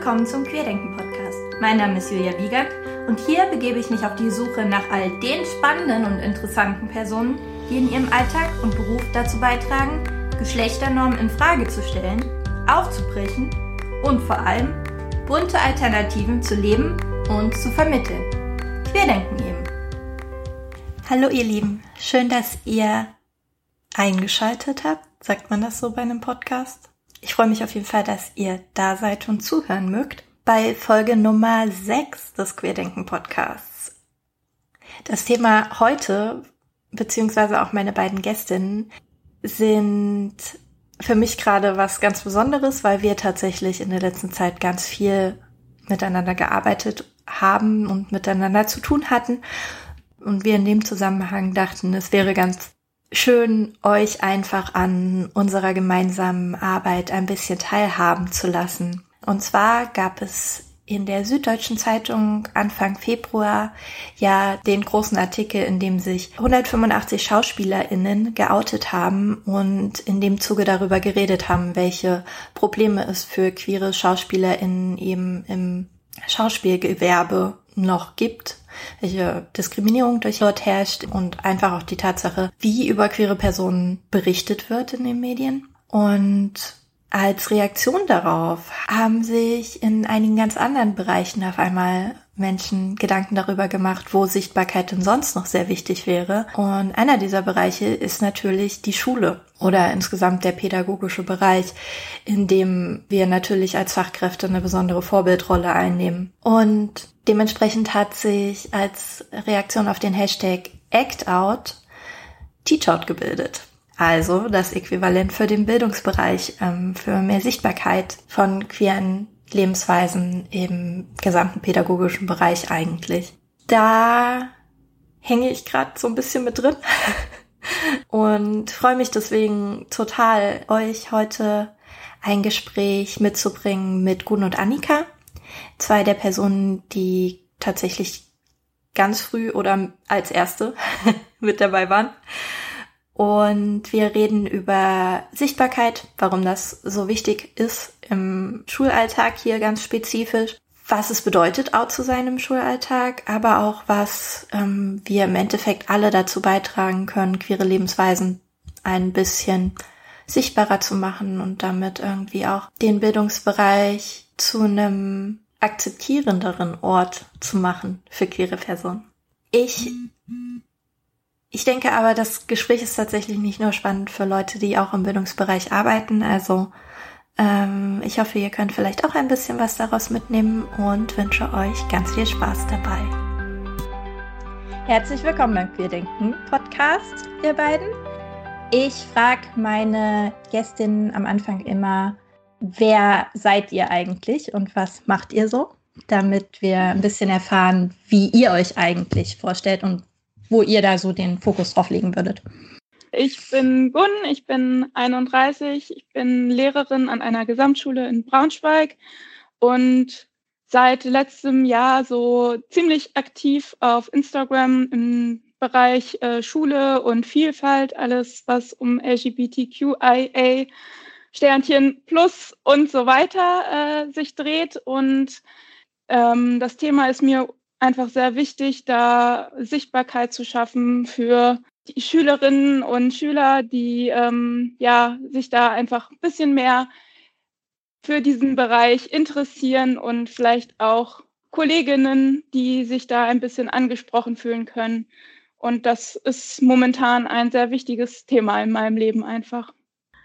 willkommen zum Querdenken Podcast. Mein Name ist Julia Wiegand und hier begebe ich mich auf die Suche nach all den spannenden und interessanten Personen, die in ihrem Alltag und Beruf dazu beitragen, Geschlechternormen in Frage zu stellen, aufzubrechen und vor allem bunte Alternativen zu leben und zu vermitteln. Querdenken eben. Hallo ihr Lieben, schön, dass ihr eingeschaltet habt. Sagt man das so bei einem Podcast? Ich freue mich auf jeden Fall, dass ihr da seid und zuhören mögt bei Folge Nummer 6 des Querdenken Podcasts. Das Thema heute, beziehungsweise auch meine beiden Gästinnen, sind für mich gerade was ganz Besonderes, weil wir tatsächlich in der letzten Zeit ganz viel miteinander gearbeitet haben und miteinander zu tun hatten. Und wir in dem Zusammenhang dachten, es wäre ganz schön, euch einfach an unserer gemeinsamen Arbeit ein bisschen teilhaben zu lassen. Und zwar gab es in der Süddeutschen Zeitung Anfang Februar ja den großen Artikel, in dem sich 185 SchauspielerInnen geoutet haben und in dem Zuge darüber geredet haben, welche Probleme es für queere SchauspielerInnen eben im Schauspielgewerbe noch gibt welche Diskriminierung durch dort herrscht und einfach auch die Tatsache, wie über queere Personen berichtet wird in den Medien. Und als Reaktion darauf haben sich in einigen ganz anderen Bereichen auf einmal Menschen Gedanken darüber gemacht, wo Sichtbarkeit denn sonst noch sehr wichtig wäre. Und einer dieser Bereiche ist natürlich die Schule oder insgesamt der pädagogische Bereich, in dem wir natürlich als Fachkräfte eine besondere Vorbildrolle einnehmen. Und dementsprechend hat sich als Reaktion auf den Hashtag ActOut Teachout gebildet. Also das Äquivalent für den Bildungsbereich, ähm, für mehr Sichtbarkeit von queeren Lebensweisen im gesamten pädagogischen Bereich eigentlich. Da hänge ich gerade so ein bisschen mit drin und freue mich deswegen total, euch heute ein Gespräch mitzubringen mit Gun und Annika, zwei der Personen, die tatsächlich ganz früh oder als erste mit dabei waren und wir reden über Sichtbarkeit, warum das so wichtig ist im Schulalltag hier ganz spezifisch, was es bedeutet, out zu sein im Schulalltag, aber auch was ähm, wir im Endeffekt alle dazu beitragen können, queere Lebensweisen ein bisschen sichtbarer zu machen und damit irgendwie auch den Bildungsbereich zu einem akzeptierenderen Ort zu machen für queere Personen. Ich ich denke aber, das Gespräch ist tatsächlich nicht nur spannend für Leute, die auch im Bildungsbereich arbeiten. Also ähm, ich hoffe, ihr könnt vielleicht auch ein bisschen was daraus mitnehmen und wünsche euch ganz viel Spaß dabei. Herzlich willkommen beim Queerdenken Podcast, ihr beiden. Ich frage meine Gästinnen am Anfang immer, wer seid ihr eigentlich und was macht ihr so? Damit wir ein bisschen erfahren, wie ihr euch eigentlich vorstellt und wo ihr da so den Fokus drauf legen würdet. Ich bin Gunn, ich bin 31, ich bin Lehrerin an einer Gesamtschule in Braunschweig und seit letztem Jahr so ziemlich aktiv auf Instagram im Bereich äh, Schule und Vielfalt, alles was um LGBTQIA, Sternchen plus und so weiter äh, sich dreht. Und ähm, das Thema ist mir einfach sehr wichtig, da Sichtbarkeit zu schaffen für die Schülerinnen und Schüler, die ähm, ja, sich da einfach ein bisschen mehr für diesen Bereich interessieren und vielleicht auch Kolleginnen, die sich da ein bisschen angesprochen fühlen können. Und das ist momentan ein sehr wichtiges Thema in meinem Leben einfach.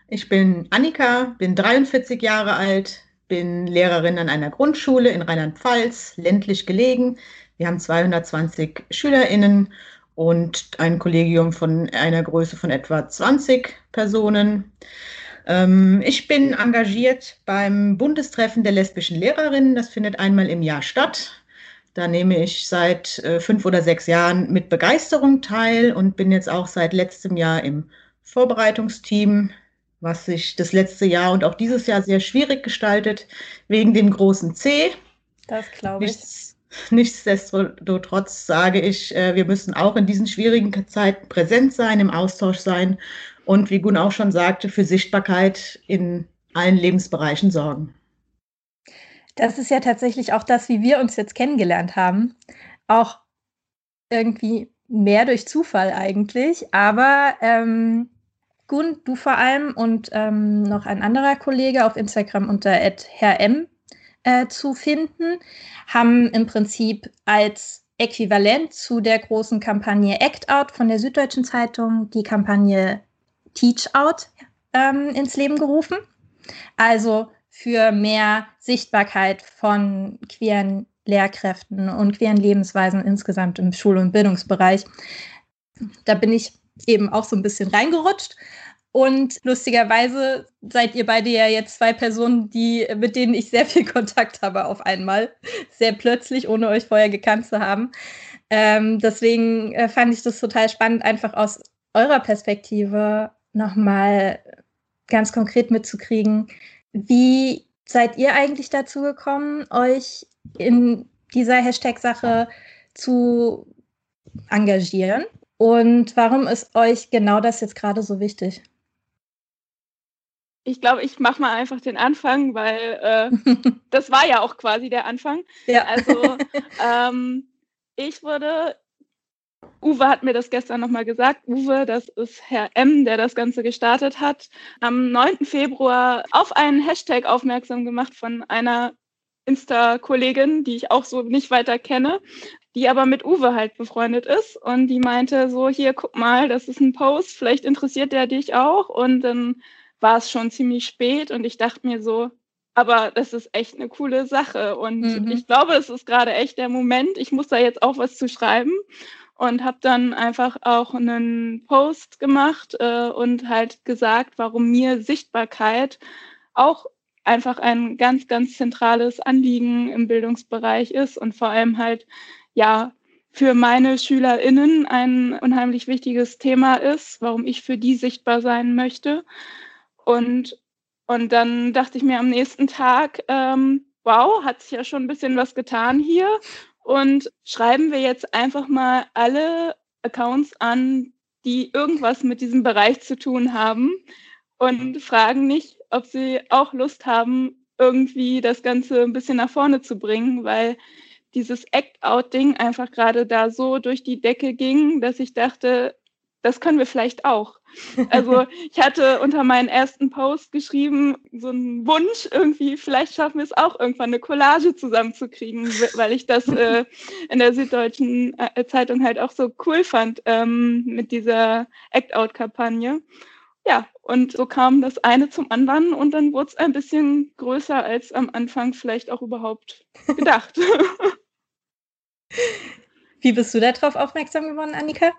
Ich bin Annika, bin 43 Jahre alt, bin Lehrerin an einer Grundschule in Rheinland-Pfalz, ländlich gelegen, wir haben 220 SchülerInnen und ein Kollegium von einer Größe von etwa 20 Personen. Ähm, ich bin engagiert beim Bundestreffen der lesbischen Lehrerinnen. Das findet einmal im Jahr statt. Da nehme ich seit äh, fünf oder sechs Jahren mit Begeisterung teil und bin jetzt auch seit letztem Jahr im Vorbereitungsteam, was sich das letzte Jahr und auch dieses Jahr sehr schwierig gestaltet, wegen dem großen C. Das glaube ich. Nichts, Nichtsdestotrotz sage ich, äh, wir müssen auch in diesen schwierigen Zeiten präsent sein, im Austausch sein und wie Gun auch schon sagte, für Sichtbarkeit in allen Lebensbereichen sorgen. Das ist ja tatsächlich auch das, wie wir uns jetzt kennengelernt haben. Auch irgendwie mehr durch Zufall eigentlich. Aber ähm, Gun, du vor allem und ähm, noch ein anderer Kollege auf Instagram unter herrm äh, zu finden, haben im Prinzip als Äquivalent zu der großen Kampagne Act Out von der Süddeutschen Zeitung die Kampagne Teach Out ähm, ins Leben gerufen. Also für mehr Sichtbarkeit von queeren Lehrkräften und queeren Lebensweisen insgesamt im Schul- und Bildungsbereich. Da bin ich eben auch so ein bisschen reingerutscht. Und lustigerweise seid ihr beide ja jetzt zwei Personen, die, mit denen ich sehr viel Kontakt habe auf einmal. Sehr plötzlich, ohne euch vorher gekannt zu haben. Ähm, deswegen äh, fand ich das total spannend, einfach aus eurer Perspektive nochmal ganz konkret mitzukriegen, wie seid ihr eigentlich dazu gekommen, euch in dieser Hashtag-Sache zu engagieren? Und warum ist euch genau das jetzt gerade so wichtig? Ich glaube, ich mache mal einfach den Anfang, weil äh, das war ja auch quasi der Anfang. Ja. Also ähm, ich wurde Uwe hat mir das gestern nochmal gesagt. Uwe, das ist Herr M., der das Ganze gestartet hat, am 9. Februar auf einen Hashtag aufmerksam gemacht von einer Insta-Kollegin, die ich auch so nicht weiter kenne, die aber mit Uwe halt befreundet ist. Und die meinte so, hier, guck mal, das ist ein Post, vielleicht interessiert der dich auch. Und dann war es schon ziemlich spät und ich dachte mir so, aber das ist echt eine coole Sache. Und mhm. ich glaube, es ist gerade echt der Moment. Ich muss da jetzt auch was zu schreiben und habe dann einfach auch einen Post gemacht äh, und halt gesagt, warum mir Sichtbarkeit auch einfach ein ganz, ganz zentrales Anliegen im Bildungsbereich ist und vor allem halt ja für meine SchülerInnen ein unheimlich wichtiges Thema ist, warum ich für die sichtbar sein möchte. Und, und dann dachte ich mir am nächsten Tag, ähm, wow, hat sich ja schon ein bisschen was getan hier. Und schreiben wir jetzt einfach mal alle Accounts an, die irgendwas mit diesem Bereich zu tun haben und fragen nicht, ob sie auch Lust haben, irgendwie das Ganze ein bisschen nach vorne zu bringen, weil dieses Act-Out-Ding einfach gerade da so durch die Decke ging, dass ich dachte, das können wir vielleicht auch. Also ich hatte unter meinen ersten Post geschrieben, so einen Wunsch irgendwie, vielleicht schaffen wir es auch irgendwann eine Collage zusammenzukriegen, weil ich das äh, in der Süddeutschen äh, Zeitung halt auch so cool fand ähm, mit dieser Act-Out-Kampagne. Ja, und so kam das eine zum anderen und dann wurde es ein bisschen größer als am Anfang vielleicht auch überhaupt gedacht. Wie bist du darauf aufmerksam geworden, Annika?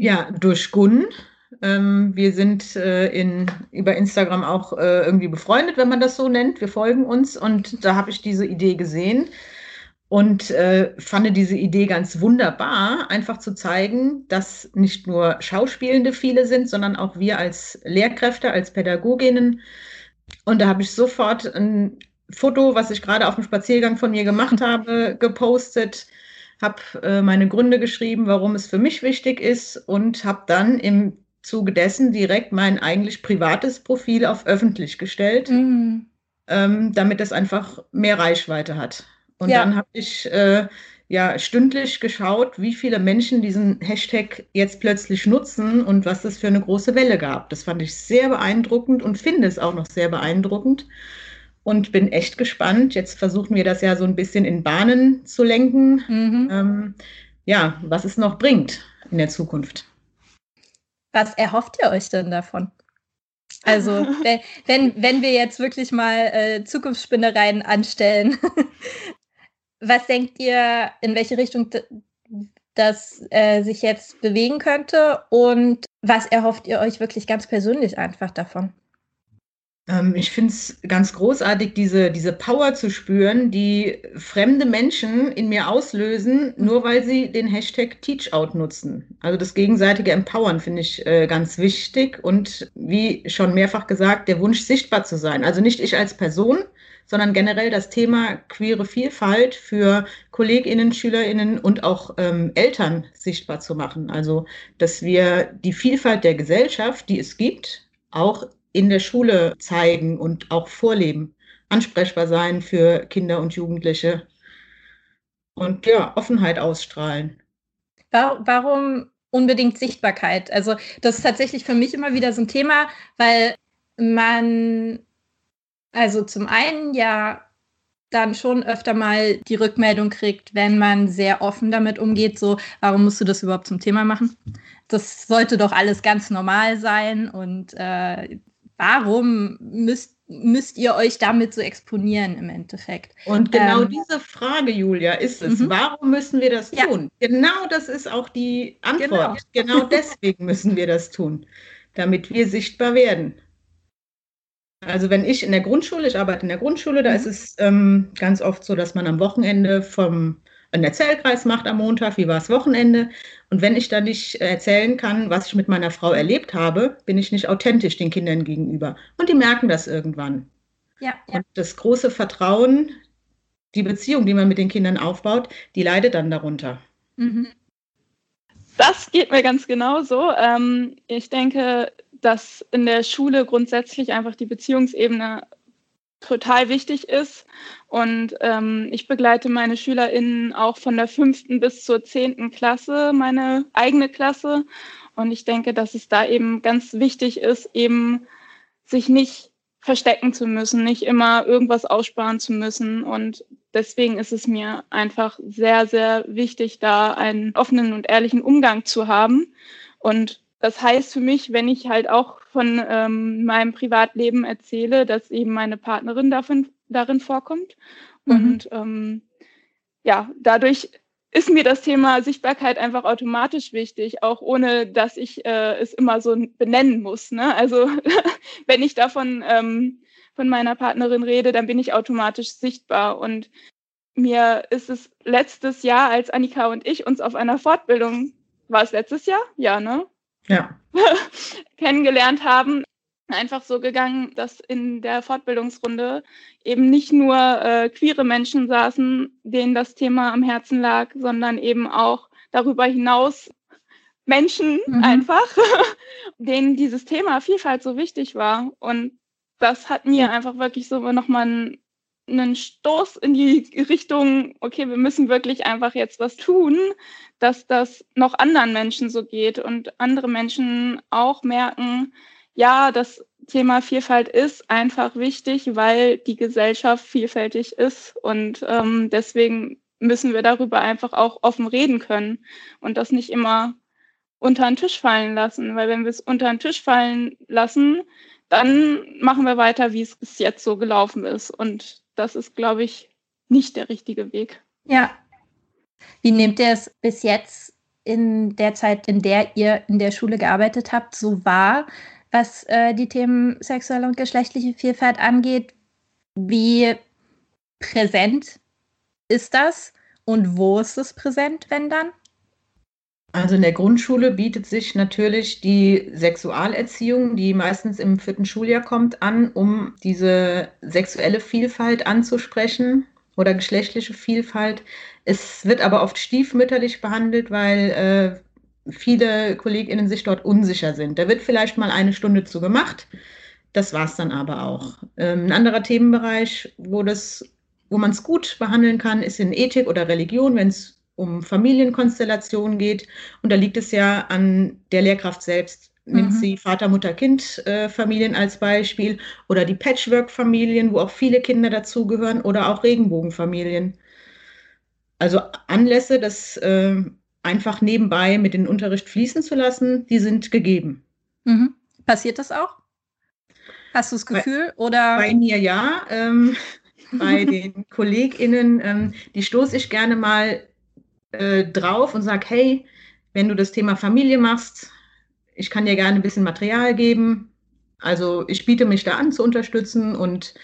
Ja, durch Gun. Ähm, wir sind äh, in, über Instagram auch äh, irgendwie befreundet, wenn man das so nennt. Wir folgen uns und da habe ich diese Idee gesehen und äh, fand diese Idee ganz wunderbar, einfach zu zeigen, dass nicht nur Schauspielende viele sind, sondern auch wir als Lehrkräfte, als Pädagoginnen. Und da habe ich sofort ein Foto, was ich gerade auf dem Spaziergang von mir gemacht habe, gepostet habe äh, meine Gründe geschrieben, warum es für mich wichtig ist und habe dann im Zuge dessen direkt mein eigentlich privates Profil auf öffentlich gestellt, mhm. ähm, damit es einfach mehr Reichweite hat. Und ja. dann habe ich äh, ja stündlich geschaut, wie viele Menschen diesen Hashtag jetzt plötzlich nutzen und was es für eine große Welle gab. Das fand ich sehr beeindruckend und finde es auch noch sehr beeindruckend und bin echt gespannt. Jetzt versuchen wir das ja so ein bisschen in Bahnen zu lenken. Mhm. Ähm, ja, was es noch bringt in der Zukunft. Was erhofft ihr euch denn davon? Also, wenn, wenn, wenn wir jetzt wirklich mal äh, Zukunftsspinnereien anstellen, was denkt ihr, in welche Richtung das äh, sich jetzt bewegen könnte und was erhofft ihr euch wirklich ganz persönlich einfach davon? Ähm, ich finde es ganz großartig, diese, diese Power zu spüren, die fremde Menschen in mir auslösen, nur weil sie den Hashtag Teachout nutzen. Also das gegenseitige Empowern finde ich äh, ganz wichtig und wie schon mehrfach gesagt, der Wunsch sichtbar zu sein. Also nicht ich als Person, sondern generell das Thema queere Vielfalt für KollegInnen, SchülerInnen und auch ähm, Eltern sichtbar zu machen. Also, dass wir die Vielfalt der Gesellschaft, die es gibt, auch in der Schule zeigen und auch vorleben. ansprechbar sein für Kinder und Jugendliche und ja, Offenheit ausstrahlen. Warum unbedingt Sichtbarkeit? Also das ist tatsächlich für mich immer wieder so ein Thema, weil man also zum einen ja dann schon öfter mal die Rückmeldung kriegt, wenn man sehr offen damit umgeht, so, warum musst du das überhaupt zum Thema machen? Das sollte doch alles ganz normal sein und äh, warum müsst, müsst ihr euch damit so exponieren im Endeffekt? Und genau ähm, diese Frage, Julia, ist es. Mhm. Warum müssen wir das tun? Ja. Genau das ist auch die Antwort. Genau. genau deswegen müssen wir das tun, damit wir sichtbar werden. Also wenn ich in der Grundschule, ich arbeite in der Grundschule, da mhm. ist es ähm, ganz oft so, dass man am Wochenende vom einen Erzählkreis macht am Montag, wie war es Wochenende. Und wenn ich dann nicht erzählen kann, was ich mit meiner Frau erlebt habe, bin ich nicht authentisch den Kindern gegenüber. Und die merken das irgendwann. Ja, ja. Und das große Vertrauen, die Beziehung, die man mit den Kindern aufbaut, die leidet dann darunter. Mhm. Das geht mir ganz genauso. Ähm, ich denke, dass in der Schule grundsätzlich einfach die Beziehungsebene total wichtig ist. Und ähm, ich begleite meine SchülerInnen auch von der fünften bis zur zehnten Klasse, meine eigene Klasse. Und ich denke, dass es da eben ganz wichtig ist, eben sich nicht verstecken zu müssen, nicht immer irgendwas aussparen zu müssen. Und deswegen ist es mir einfach sehr, sehr wichtig, da einen offenen und ehrlichen Umgang zu haben. Und das heißt für mich, wenn ich halt auch von ähm, meinem Privatleben erzähle, dass eben meine Partnerin davon, darin vorkommt. Mhm. Und ähm, ja, dadurch ist mir das Thema Sichtbarkeit einfach automatisch wichtig, auch ohne dass ich äh, es immer so benennen muss. Ne? Also wenn ich davon ähm, von meiner Partnerin rede, dann bin ich automatisch sichtbar. Und mir ist es letztes Jahr, als Annika und ich uns auf einer Fortbildung, war es letztes Jahr? Ja, ne? Ja. kennengelernt haben, einfach so gegangen, dass in der Fortbildungsrunde eben nicht nur äh, queere Menschen saßen, denen das Thema am Herzen lag, sondern eben auch darüber hinaus Menschen mhm. einfach, denen dieses Thema Vielfalt so wichtig war. Und das hat mir einfach wirklich so nochmal einen, einen Stoß in die Richtung, okay, wir müssen wirklich einfach jetzt was tun, dass das noch anderen Menschen so geht und andere Menschen auch merken, ja, das Thema Vielfalt ist einfach wichtig, weil die Gesellschaft vielfältig ist und ähm, deswegen müssen wir darüber einfach auch offen reden können und das nicht immer unter den Tisch fallen lassen, weil wenn wir es unter den Tisch fallen lassen, dann machen wir weiter, wie es bis jetzt so gelaufen ist und das ist, glaube ich, nicht der richtige Weg. Ja, wie nehmt ihr es bis jetzt in der Zeit, in der ihr in der Schule gearbeitet habt, so wahr, was äh, die Themen sexuelle und geschlechtliche Vielfalt angeht? Wie präsent ist das und wo ist es präsent, wenn dann? Also in der Grundschule bietet sich natürlich die Sexualerziehung, die meistens im vierten Schuljahr kommt, an, um diese sexuelle Vielfalt anzusprechen oder geschlechtliche Vielfalt. Es wird aber oft stiefmütterlich behandelt, weil äh, viele KollegInnen sich dort unsicher sind. Da wird vielleicht mal eine Stunde zu gemacht. Das war es dann aber auch. Ähm, ein anderer Themenbereich, wo, wo man es gut behandeln kann, ist in Ethik oder Religion, wenn es um Familienkonstellationen geht. Und da liegt es ja an der Lehrkraft selbst. Nimmt mhm. sie Vater, Mutter, Kind äh, Familien als Beispiel oder die Patchwork-Familien, wo auch viele Kinder dazugehören oder auch Regenbogenfamilien. Also Anlässe, das äh, einfach nebenbei mit dem Unterricht fließen zu lassen, die sind gegeben. Mhm. Passiert das auch? Hast du das Gefühl? Bei, oder? bei mir ja. Ähm, bei den KollegInnen, ähm, die stoße ich gerne mal äh, drauf und sage, hey, wenn du das Thema Familie machst, ich kann dir gerne ein bisschen Material geben. Also ich biete mich da an zu unterstützen und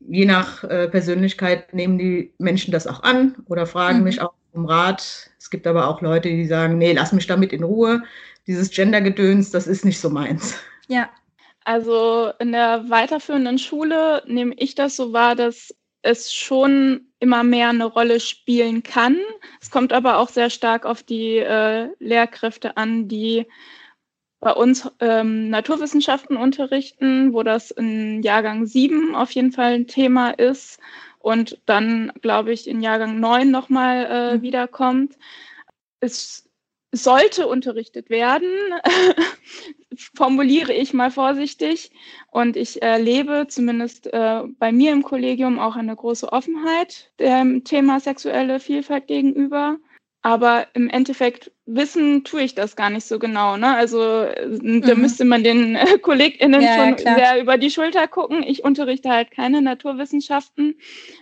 je nach äh, Persönlichkeit nehmen die Menschen das auch an oder fragen mhm. mich auch um Rat. Es gibt aber auch Leute, die sagen, nee, lass mich damit in Ruhe. Dieses Gender-Gedöns, das ist nicht so meins. Ja, also in der weiterführenden Schule nehme ich das so wahr, dass es schon immer mehr eine Rolle spielen kann. Es kommt aber auch sehr stark auf die äh, Lehrkräfte an, die bei uns ähm, Naturwissenschaften unterrichten, wo das in Jahrgang 7 auf jeden Fall ein Thema ist und dann, glaube ich, in Jahrgang 9 nochmal äh, mhm. wiederkommt. Es sollte unterrichtet werden, formuliere ich mal vorsichtig. Und ich erlebe zumindest äh, bei mir im Kollegium auch eine große Offenheit dem Thema sexuelle Vielfalt gegenüber. Aber im Endeffekt wissen tue ich das gar nicht so genau. Ne? Also mhm. da müsste man den äh, KollegInnen ja, schon klar. sehr über die Schulter gucken. Ich unterrichte halt keine Naturwissenschaften,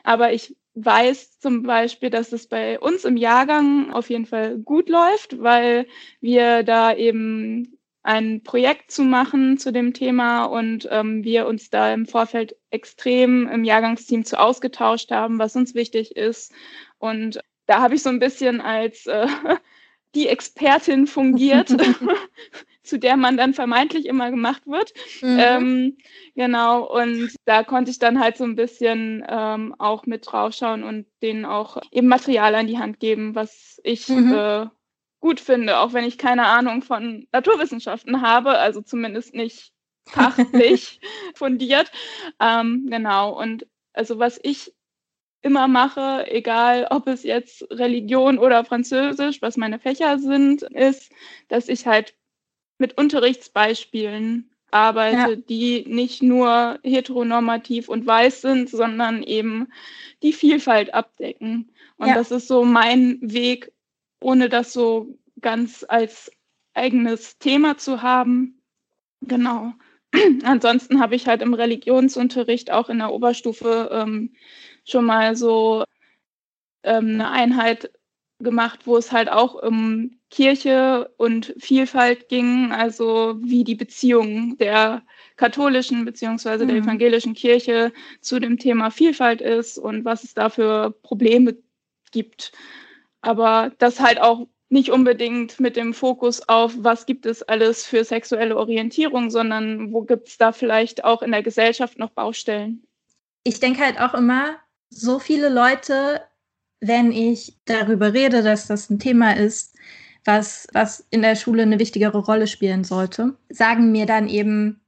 aber ich weiß zum Beispiel, dass es bei uns im Jahrgang auf jeden Fall gut läuft, weil wir da eben ein Projekt zu machen zu dem Thema und ähm, wir uns da im Vorfeld extrem im Jahrgangsteam zu ausgetauscht haben, was uns wichtig ist. Und da habe ich so ein bisschen als äh, die Expertin fungiert, zu der man dann vermeintlich immer gemacht wird. Mhm. Ähm, genau, und da konnte ich dann halt so ein bisschen ähm, auch mit draufschauen und denen auch eben Material an die Hand geben, was ich mhm. äh, gut finde, auch wenn ich keine Ahnung von Naturwissenschaften habe, also zumindest nicht fachlich fundiert. Ähm, genau, und also was ich immer mache, egal ob es jetzt Religion oder Französisch, was meine Fächer sind, ist, dass ich halt mit Unterrichtsbeispielen arbeite, ja. die nicht nur heteronormativ und weiß sind, sondern eben die Vielfalt abdecken. Und ja. das ist so mein Weg, ohne das so ganz als eigenes Thema zu haben. Genau. Ansonsten habe ich halt im Religionsunterricht auch in der Oberstufe ähm, schon mal so ähm, eine Einheit gemacht, wo es halt auch um Kirche und Vielfalt ging, also wie die Beziehung der katholischen beziehungsweise der mhm. evangelischen Kirche zu dem Thema Vielfalt ist und was es da für Probleme gibt. Aber das halt auch nicht unbedingt mit dem Fokus auf, was gibt es alles für sexuelle Orientierung, sondern wo gibt es da vielleicht auch in der Gesellschaft noch Baustellen. Ich denke halt auch immer, so viele Leute, wenn ich darüber rede, dass das ein Thema ist, was, was in der Schule eine wichtigere Rolle spielen sollte, sagen mir dann eben,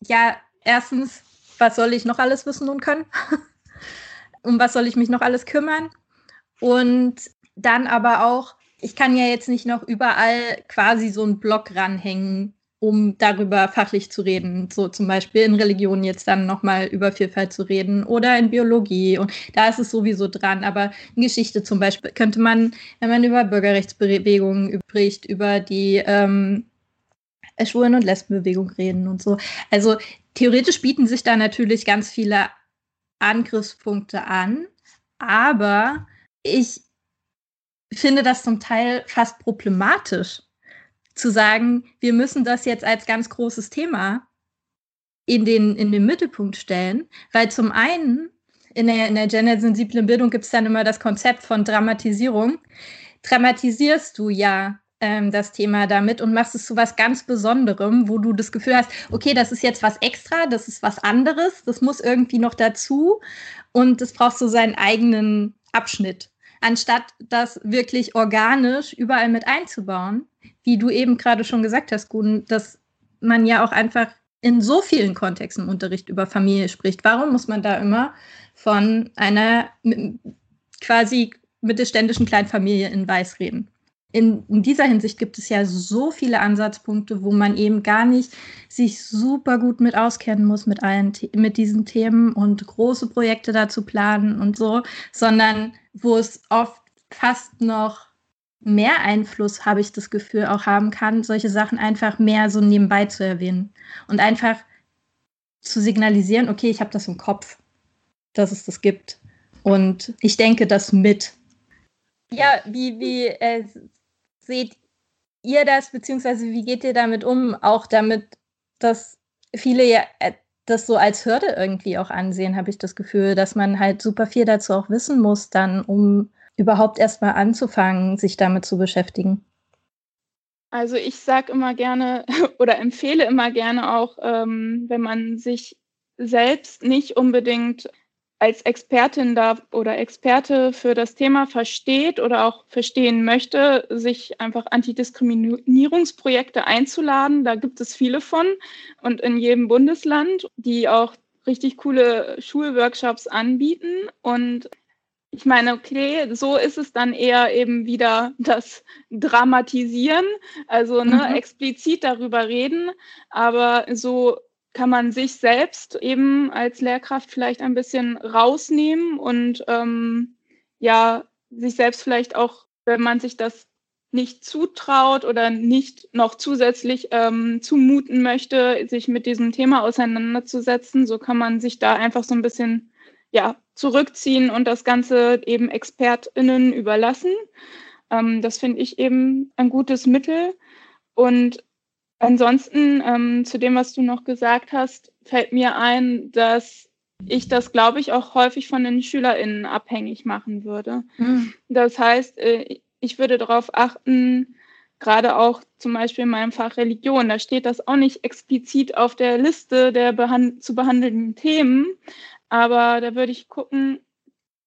ja, erstens, was soll ich noch alles wissen und können? um was soll ich mich noch alles kümmern? Und dann aber auch, ich kann ja jetzt nicht noch überall quasi so einen Blog ranhängen, um darüber fachlich zu reden. So zum Beispiel in Religion jetzt dann nochmal über Vielfalt zu reden oder in Biologie. Und da ist es sowieso dran. Aber in Geschichte zum Beispiel könnte man, wenn man über Bürgerrechtsbewegungen spricht, über die ähm, Schwulen- und Lesbenbewegung reden und so. Also theoretisch bieten sich da natürlich ganz viele Angriffspunkte an. Aber ich finde das zum Teil fast problematisch zu sagen, wir müssen das jetzt als ganz großes Thema in den, in den Mittelpunkt stellen, weil zum einen in der, in der gendersensiblen Bildung gibt es dann immer das Konzept von Dramatisierung. Dramatisierst du ja ähm, das Thema damit und machst es zu was ganz Besonderem, wo du das Gefühl hast, okay, das ist jetzt was extra, das ist was anderes, das muss irgendwie noch dazu und das braucht so seinen eigenen Abschnitt, anstatt das wirklich organisch überall mit einzubauen wie du eben gerade schon gesagt hast, Guden, dass man ja auch einfach in so vielen Kontexten im Unterricht über Familie spricht. Warum muss man da immer von einer quasi mittelständischen Kleinfamilie in Weiß reden? In, in, dieser Hinsicht gibt es ja so viele Ansatzpunkte, wo man eben gar nicht sich super gut mit auskennen muss mit allen mit diesen Themen und große Projekte dazu planen und so, sondern wo es oft fast noch mehr Einfluss, habe ich das Gefühl, auch haben kann, solche Sachen einfach mehr so nebenbei zu erwähnen und einfach zu signalisieren, okay, ich habe das im Kopf, dass es das gibt und ich denke das mit. Ja, wie, wie äh, seht ihr das, beziehungsweise wie geht ihr damit um, auch damit, dass viele ja äh, das so als Hürde irgendwie auch ansehen, habe ich das Gefühl, dass man halt super viel dazu auch wissen muss, dann um überhaupt erstmal anzufangen, sich damit zu beschäftigen? Also ich sage immer gerne oder empfehle immer gerne auch, ähm, wenn man sich selbst nicht unbedingt als Expertin da oder Experte für das Thema versteht oder auch verstehen möchte, sich einfach Antidiskriminierungsprojekte einzuladen. Da gibt es viele von und in jedem Bundesland, die auch richtig coole Schulworkshops anbieten. Und ich meine, okay, so ist es dann eher eben wieder das Dramatisieren, also ne, mhm. explizit darüber reden, aber so kann man sich selbst eben als Lehrkraft vielleicht ein bisschen rausnehmen und ähm, ja, sich selbst vielleicht auch, wenn man sich das nicht zutraut oder nicht noch zusätzlich ähm, zumuten möchte, sich mit diesem Thema auseinanderzusetzen, so kann man sich da einfach so ein bisschen ja, zurückziehen und das Ganze eben ExpertInnen überlassen. Ähm, das finde ich eben ein gutes Mittel. Und Ansonsten ähm, zu dem, was du noch gesagt hast, fällt mir ein, dass ich das, glaube ich, auch häufig von den SchülerInnen abhängig machen würde. Mhm. Das heißt, äh, ich würde darauf achten, gerade auch zum Beispiel in meinem Fach Religion, da steht das auch nicht explizit auf der Liste der behand zu behandelnden Themen, aber da würde ich gucken,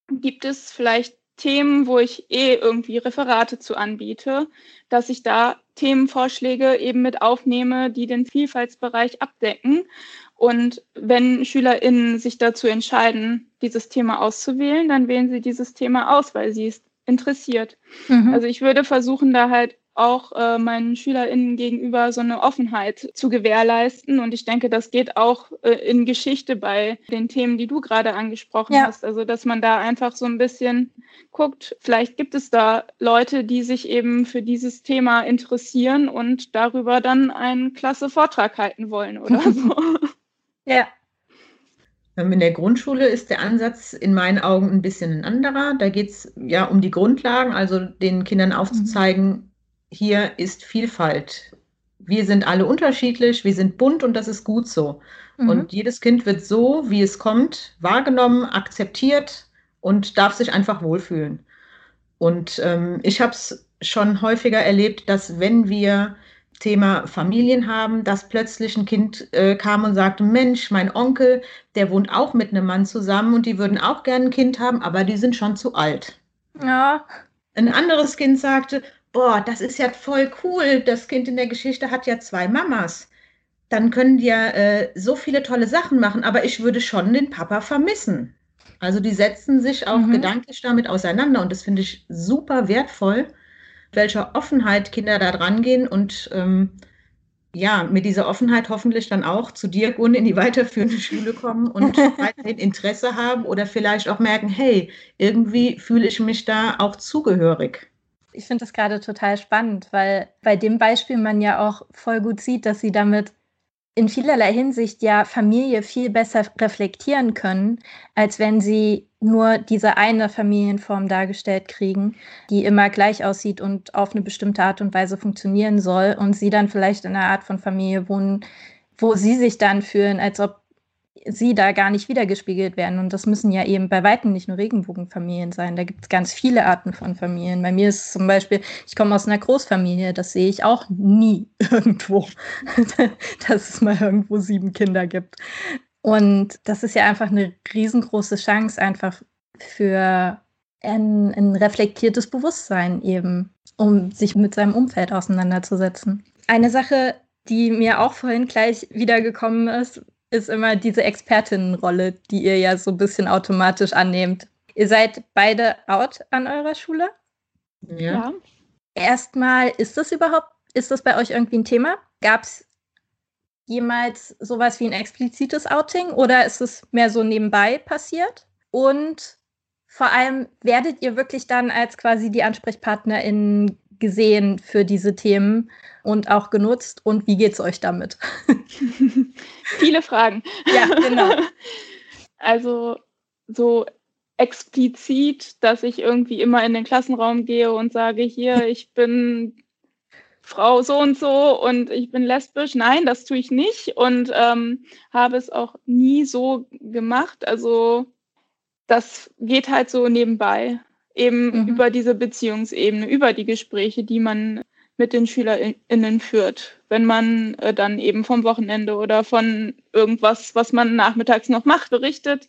gibt es vielleicht Themen, wo ich eh irgendwie Referate zu anbiete, dass ich da Themenvorschläge eben mit aufnehme, die den Vielfaltsbereich abdecken. Und wenn SchülerInnen sich dazu entscheiden, dieses Thema auszuwählen, dann wählen sie dieses Thema aus, weil sie es interessiert. Mhm. Also ich würde versuchen, da halt auch äh, meinen SchülerInnen gegenüber so eine Offenheit zu gewährleisten. Und ich denke, das geht auch äh, in Geschichte bei den Themen, die du gerade angesprochen ja. hast. Also, dass man da einfach so ein bisschen guckt, vielleicht gibt es da Leute, die sich eben für dieses Thema interessieren und darüber dann einen klasse Vortrag halten wollen oder so. Ja. Ähm, in der Grundschule ist der Ansatz in meinen Augen ein bisschen ein anderer. Da geht es ja um die Grundlagen, also den Kindern aufzuzeigen, mhm hier ist Vielfalt. Wir sind alle unterschiedlich, wir sind bunt und das ist gut so. Mhm. Und jedes Kind wird so, wie es kommt, wahrgenommen, akzeptiert und darf sich einfach wohlfühlen. Und ähm, ich habe es schon häufiger erlebt, dass wenn wir Thema Familien haben, dass plötzlich ein Kind äh, kam und sagte, Mensch, mein Onkel, der wohnt auch mit einem Mann zusammen und die würden auch gerne ein Kind haben, aber die sind schon zu alt. Ja. Ein anderes Kind sagte, boah, das ist ja voll cool, das Kind in der Geschichte hat ja zwei Mamas. Dann können die ja äh, so viele tolle Sachen machen, aber ich würde schon den Papa vermissen. Also die setzen sich auch mhm. gedanklich damit auseinander und das finde ich super wertvoll, welcher Offenheit Kinder da dran gehen und ähm, ja, mit dieser Offenheit hoffentlich dann auch zu dir, Gunn, in die weiterführende Schule kommen und weiterhin Interesse haben oder vielleicht auch merken, hey, irgendwie fühle ich mich da auch zugehörig. Ich finde das gerade total spannend, weil bei dem Beispiel man ja auch voll gut sieht, dass sie damit in vielerlei Hinsicht ja Familie viel besser reflektieren können, als wenn sie nur diese eine Familienform dargestellt kriegen, die immer gleich aussieht und auf eine bestimmte Art und Weise funktionieren soll und sie dann vielleicht in einer Art von Familie wohnen, wo sie sich dann fühlen, als ob sie da gar nicht wiedergespiegelt werden. Und das müssen ja eben bei weitem nicht nur Regenbogenfamilien sein. Da gibt es ganz viele Arten von Familien. Bei mir ist zum Beispiel, ich komme aus einer Großfamilie, das sehe ich auch nie irgendwo, dass es mal irgendwo sieben Kinder gibt. Und das ist ja einfach eine riesengroße Chance, einfach für ein, ein reflektiertes Bewusstsein eben, um sich mit seinem Umfeld auseinanderzusetzen. Eine Sache, die mir auch vorhin gleich wiedergekommen ist, ist immer diese Expertinnenrolle, die ihr ja so ein bisschen automatisch annehmt. Ihr seid beide out an eurer Schule? Ja. ja. Erstmal, ist das überhaupt, ist das bei euch irgendwie ein Thema? Gab es jemals sowas wie ein explizites Outing oder ist es mehr so nebenbei passiert? Und vor allem, werdet ihr wirklich dann als quasi die AnsprechpartnerInnen gesehen für diese Themen und auch genutzt und wie geht es euch damit? Viele Fragen. Ja, genau. Also so explizit, dass ich irgendwie immer in den Klassenraum gehe und sage, hier, ich bin Frau so und so und ich bin lesbisch. Nein, das tue ich nicht und ähm, habe es auch nie so gemacht. Also das geht halt so nebenbei eben mhm. über diese Beziehungsebene, über die Gespräche, die man mit den SchülerInnen führt, wenn man äh, dann eben vom Wochenende oder von irgendwas, was man nachmittags noch macht, berichtet,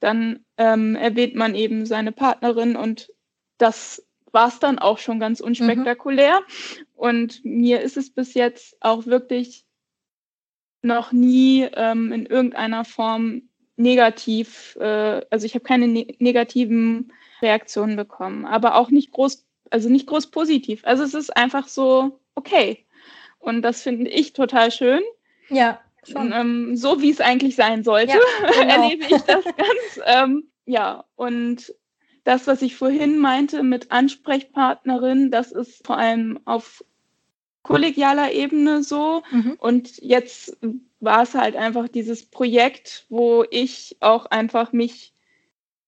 dann ähm, erwähnt man eben seine Partnerin und das war es dann auch schon ganz unspektakulär. Mhm. Und mir ist es bis jetzt auch wirklich noch nie ähm, in irgendeiner Form negativ, äh, also ich habe keine ne negativen Reaktionen bekommen, aber auch nicht groß, also nicht groß positiv. Also es ist einfach so okay. Und das finde ich total schön. Ja. Schon. Ähm, so wie es eigentlich sein sollte, ja, genau. erlebe ich das ganz. Ähm, ja, und das, was ich vorhin meinte mit Ansprechpartnerin, das ist vor allem auf kollegialer Ebene so. Mhm. Und jetzt war es halt einfach dieses Projekt, wo ich auch einfach mich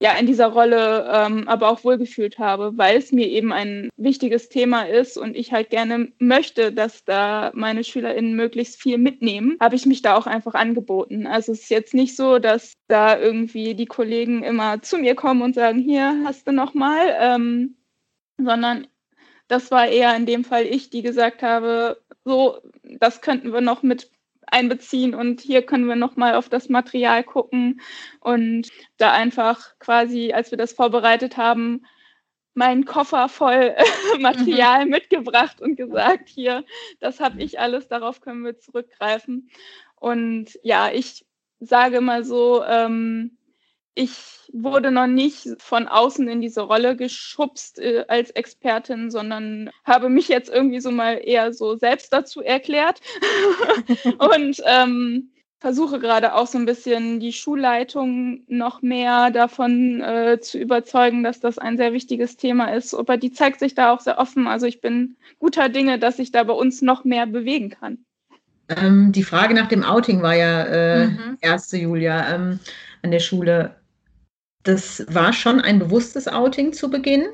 ja in dieser Rolle ähm, aber auch wohlgefühlt habe, weil es mir eben ein wichtiges Thema ist und ich halt gerne möchte, dass da meine SchülerInnen möglichst viel mitnehmen, habe ich mich da auch einfach angeboten. Also es ist jetzt nicht so, dass da irgendwie die Kollegen immer zu mir kommen und sagen, hier hast du noch mal, ähm, sondern das war eher in dem Fall ich, die gesagt habe, so, das könnten wir noch mit einbeziehen und hier können wir nochmal auf das Material gucken und da einfach quasi, als wir das vorbereitet haben, meinen Koffer voll Material mhm. mitgebracht und gesagt, hier, das habe ich alles, darauf können wir zurückgreifen. Und ja, ich sage mal so, ähm, ich wurde noch nicht von außen in diese Rolle geschubst äh, als Expertin, sondern habe mich jetzt irgendwie so mal eher so selbst dazu erklärt und ähm, versuche gerade auch so ein bisschen die Schulleitung noch mehr davon äh, zu überzeugen, dass das ein sehr wichtiges Thema ist. Aber die zeigt sich da auch sehr offen. Also ich bin guter Dinge, dass sich da bei uns noch mehr bewegen kann. Ähm, die Frage nach dem Outing war ja äh, mhm. erste Julia ähm, an der Schule. Das war schon ein bewusstes Outing zu Beginn.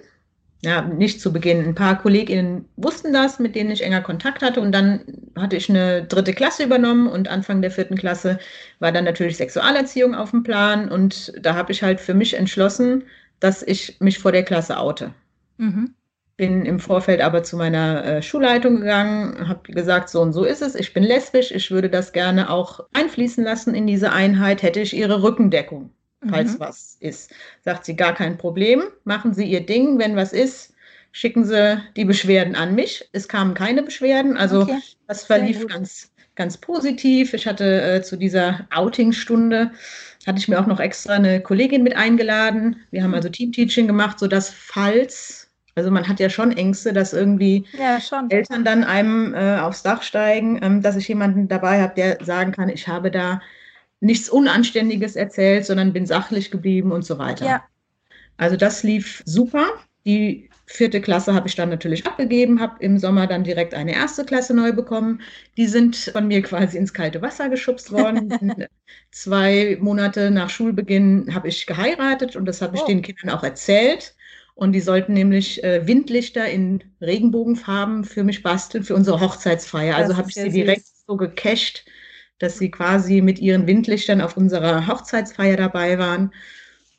Ja, nicht zu Beginn. Ein paar KollegInnen wussten das, mit denen ich enger Kontakt hatte. Und dann hatte ich eine dritte Klasse übernommen und Anfang der vierten Klasse war dann natürlich Sexualerziehung auf dem Plan. Und da habe ich halt für mich entschlossen, dass ich mich vor der Klasse oute. Mhm. Bin im Vorfeld aber zu meiner äh, Schulleitung gegangen, habe gesagt, so und so ist es, ich bin lesbisch, ich würde das gerne auch einfließen lassen in diese Einheit, hätte ich ihre Rückendeckung falls mhm. was ist. Sagt sie, gar kein Problem, machen Sie Ihr Ding, wenn was ist, schicken Sie die Beschwerden an mich. Es kamen keine Beschwerden, also okay. das verlief ganz, ganz positiv. Ich hatte äh, zu dieser Outing-Stunde, hatte ich mir auch noch extra eine Kollegin mit eingeladen. Wir haben mhm. also Team-Teaching gemacht, sodass falls also man hat ja schon Ängste, dass irgendwie ja, Eltern dann einem äh, aufs Dach steigen, ähm, dass ich jemanden dabei habe, der sagen kann, ich habe da nichts Unanständiges erzählt, sondern bin sachlich geblieben und so weiter. Ja. Also das lief super. Die vierte Klasse habe ich dann natürlich abgegeben, habe im Sommer dann direkt eine erste Klasse neu bekommen. Die sind von mir quasi ins kalte Wasser geschubst worden. Zwei Monate nach Schulbeginn habe ich geheiratet und das habe ich oh. den Kindern auch erzählt. Und die sollten nämlich äh, Windlichter in Regenbogenfarben für mich basteln für unsere Hochzeitsfeier. Also habe ich sie direkt so gecasht dass sie quasi mit ihren Windlichtern auf unserer Hochzeitsfeier dabei waren.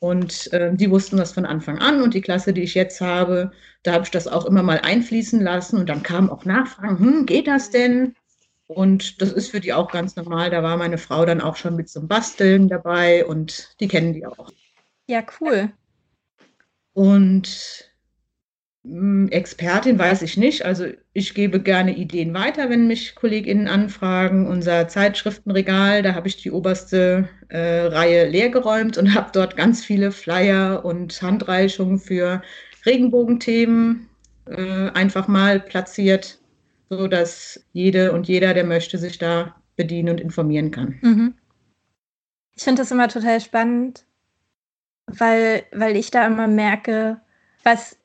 Und äh, die wussten das von Anfang an. Und die Klasse, die ich jetzt habe, da habe ich das auch immer mal einfließen lassen. Und dann kamen auch Nachfragen, hm, geht das denn? Und das ist für die auch ganz normal. Da war meine Frau dann auch schon mit zum Basteln dabei und die kennen die auch. Ja, cool. Und Expertin weiß ich nicht. Also ich gebe gerne Ideen weiter, wenn mich KollegInnen anfragen. Unser Zeitschriftenregal, da habe ich die oberste äh, Reihe leergeräumt und habe dort ganz viele Flyer und Handreichungen für Regenbogenthemen äh, einfach mal platziert, sodass jede und jeder, der möchte, sich da bedienen und informieren kann. Mhm. Ich finde das immer total spannend, weil, weil ich da immer merke, was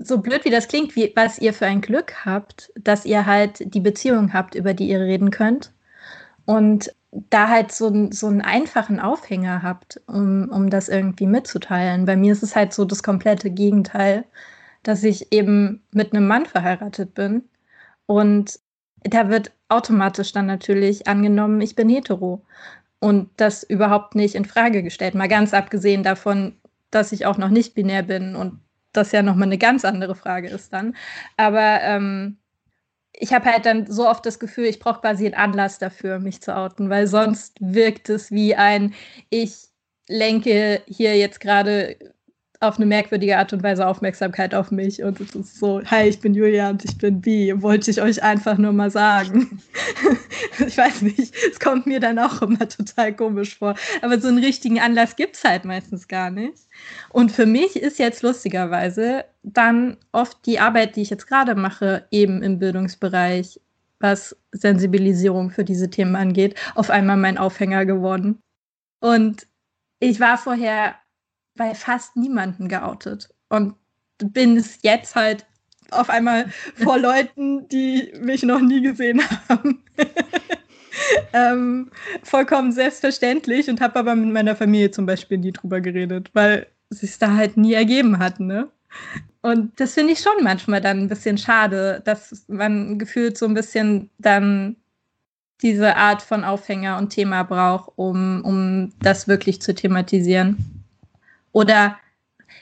so blöd wie das klingt, wie, was ihr für ein Glück habt, dass ihr halt die Beziehung habt, über die ihr reden könnt. Und da halt so, so einen einfachen Aufhänger habt, um, um das irgendwie mitzuteilen. Bei mir ist es halt so das komplette Gegenteil, dass ich eben mit einem Mann verheiratet bin. Und da wird automatisch dann natürlich angenommen, ich bin hetero. Und das überhaupt nicht in Frage gestellt. Mal ganz abgesehen davon, dass ich auch noch nicht binär bin und das ja nochmal eine ganz andere Frage ist dann. Aber ähm, ich habe halt dann so oft das Gefühl, ich brauche quasi einen Anlass dafür, mich zu outen, weil sonst wirkt es wie ein, ich lenke hier jetzt gerade auf eine merkwürdige Art und Weise Aufmerksamkeit auf mich und es ist so, hi, ich bin Julia und ich bin Bi, wollte ich euch einfach nur mal sagen. ich weiß nicht, es kommt mir dann auch immer total komisch vor, aber so einen richtigen Anlass gibt es halt meistens gar nicht. Und für mich ist jetzt lustigerweise dann oft die Arbeit, die ich jetzt gerade mache, eben im Bildungsbereich, was Sensibilisierung für diese Themen angeht, auf einmal mein Aufhänger geworden. Und ich war vorher bei fast niemanden geoutet und bin es jetzt halt auf einmal vor Leuten, die mich noch nie gesehen haben. ähm, vollkommen selbstverständlich und habe aber mit meiner Familie zum Beispiel nie drüber geredet, weil es sich da halt nie ergeben hat. Ne? Und das finde ich schon manchmal dann ein bisschen schade, dass man gefühlt so ein bisschen dann diese Art von Aufhänger und Thema braucht, um, um das wirklich zu thematisieren. Oder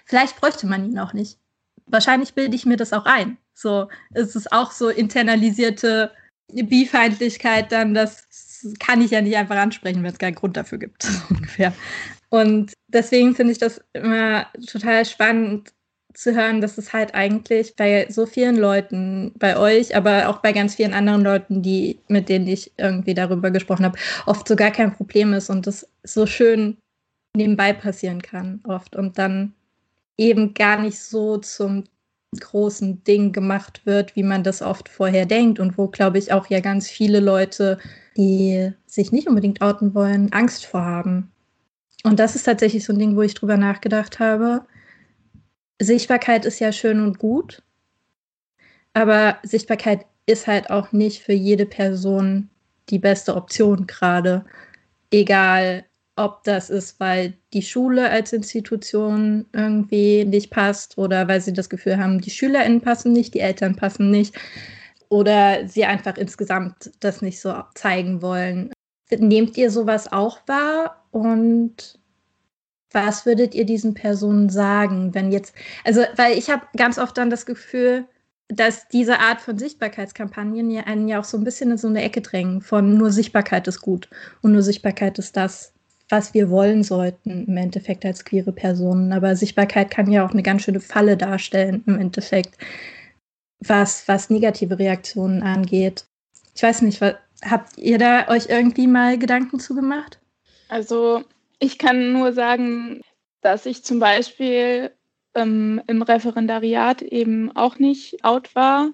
vielleicht bräuchte man ihn auch nicht. Wahrscheinlich bilde ich mir das auch ein. So, es ist auch so internalisierte Bifeindlichkeit, dann das kann ich ja nicht einfach ansprechen, wenn es keinen Grund dafür gibt, ungefähr. Und deswegen finde ich das immer total spannend zu hören, dass es halt eigentlich bei so vielen Leuten, bei euch, aber auch bei ganz vielen anderen Leuten, die, mit denen ich irgendwie darüber gesprochen habe, oft so gar kein Problem ist und das so schön nebenbei passieren kann oft und dann eben gar nicht so zum großen Ding gemacht wird, wie man das oft vorher denkt und wo, glaube ich, auch ja ganz viele Leute, die sich nicht unbedingt outen wollen, Angst vor haben. Und das ist tatsächlich so ein Ding, wo ich drüber nachgedacht habe. Sichtbarkeit ist ja schön und gut, aber Sichtbarkeit ist halt auch nicht für jede Person die beste Option gerade. Egal, ob das ist, weil die Schule als Institution irgendwie nicht passt oder weil sie das Gefühl haben, die SchülerInnen passen nicht, die Eltern passen nicht oder sie einfach insgesamt das nicht so zeigen wollen. Nehmt ihr sowas auch wahr und was würdet ihr diesen Personen sagen, wenn jetzt, also, weil ich habe ganz oft dann das Gefühl, dass diese Art von Sichtbarkeitskampagnen einen ja auch so ein bisschen in so eine Ecke drängen von nur Sichtbarkeit ist gut und nur Sichtbarkeit ist das, was wir wollen sollten im Endeffekt als queere Personen. Aber Sichtbarkeit kann ja auch eine ganz schöne Falle darstellen im Endeffekt, was, was negative Reaktionen angeht. Ich weiß nicht, was, habt ihr da euch irgendwie mal Gedanken zugemacht? Also ich kann nur sagen, dass ich zum Beispiel ähm, im Referendariat eben auch nicht out war,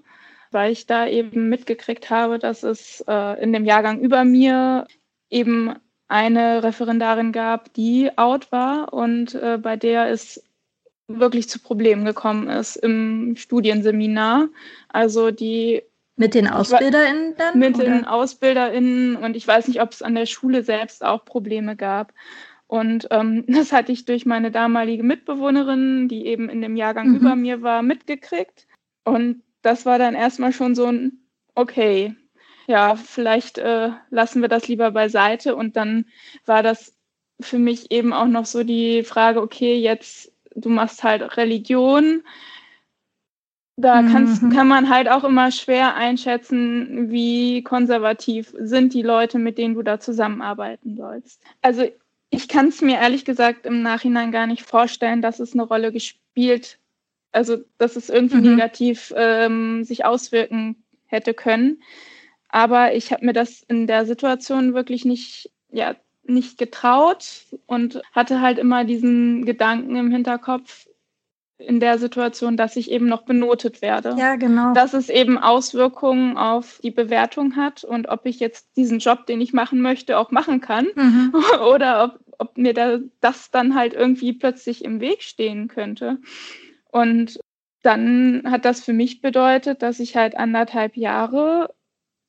weil ich da eben mitgekriegt habe, dass es äh, in dem Jahrgang über mir eben eine Referendarin gab, die out war und äh, bei der es wirklich zu Problemen gekommen ist im Studienseminar. Also die mit den AusbilderInnen dann? Mit oder? den AusbilderInnen und ich weiß nicht, ob es an der Schule selbst auch Probleme gab. Und ähm, das hatte ich durch meine damalige Mitbewohnerin, die eben in dem Jahrgang mhm. über mir war, mitgekriegt. Und das war dann erstmal schon so ein, okay, ja, vielleicht äh, lassen wir das lieber beiseite. Und dann war das für mich eben auch noch so die Frage, okay, jetzt du machst halt Religion. Da kannst, mhm. kann man halt auch immer schwer einschätzen, wie konservativ sind die Leute, mit denen du da zusammenarbeiten sollst. Also ich kann es mir ehrlich gesagt im Nachhinein gar nicht vorstellen, dass es eine Rolle gespielt, also dass es irgendwie mhm. negativ ähm, sich auswirken hätte können. Aber ich habe mir das in der Situation wirklich nicht, ja, nicht getraut und hatte halt immer diesen Gedanken im Hinterkopf in der Situation, dass ich eben noch benotet werde. Ja, genau. Dass es eben Auswirkungen auf die Bewertung hat und ob ich jetzt diesen Job, den ich machen möchte, auch machen kann mhm. oder ob, ob mir da, das dann halt irgendwie plötzlich im Weg stehen könnte. Und dann hat das für mich bedeutet, dass ich halt anderthalb Jahre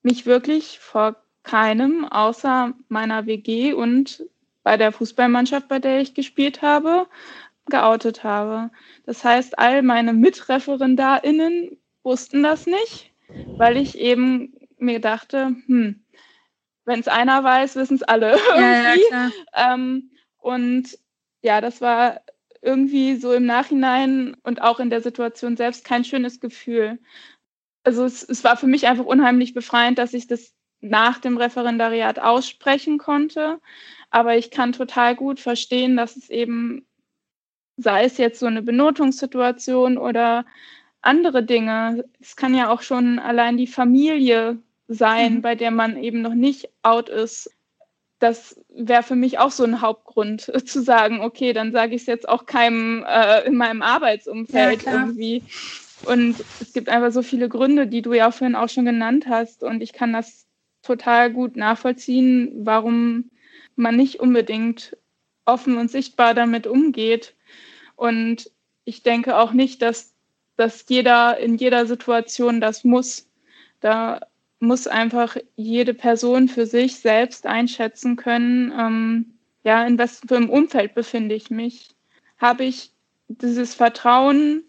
mich wirklich vor keinem außer meiner WG und bei der Fußballmannschaft, bei der ich gespielt habe, geoutet habe. Das heißt, all meine MitreferendarInnen wussten das nicht, weil ich eben mir dachte, hm, wenn es einer weiß, wissen es alle irgendwie. Ja, ja, ähm, und ja, das war irgendwie so im Nachhinein und auch in der Situation selbst kein schönes Gefühl also es, es war für mich einfach unheimlich befreiend, dass ich das nach dem Referendariat aussprechen konnte. Aber ich kann total gut verstehen, dass es eben, sei es jetzt so eine Benotungssituation oder andere Dinge, es kann ja auch schon allein die Familie sein, mhm. bei der man eben noch nicht out ist. Das wäre für mich auch so ein Hauptgrund zu sagen, okay, dann sage ich es jetzt auch keinem äh, in meinem Arbeitsumfeld ja, irgendwie. Und es gibt einfach so viele Gründe, die du ja vorhin auch schon genannt hast. Und ich kann das total gut nachvollziehen, warum man nicht unbedingt offen und sichtbar damit umgeht. Und ich denke auch nicht, dass, dass jeder in jeder Situation das muss. Da muss einfach jede Person für sich selbst einschätzen können, ähm, ja, in was für einem Umfeld befinde ich mich. Habe ich dieses Vertrauen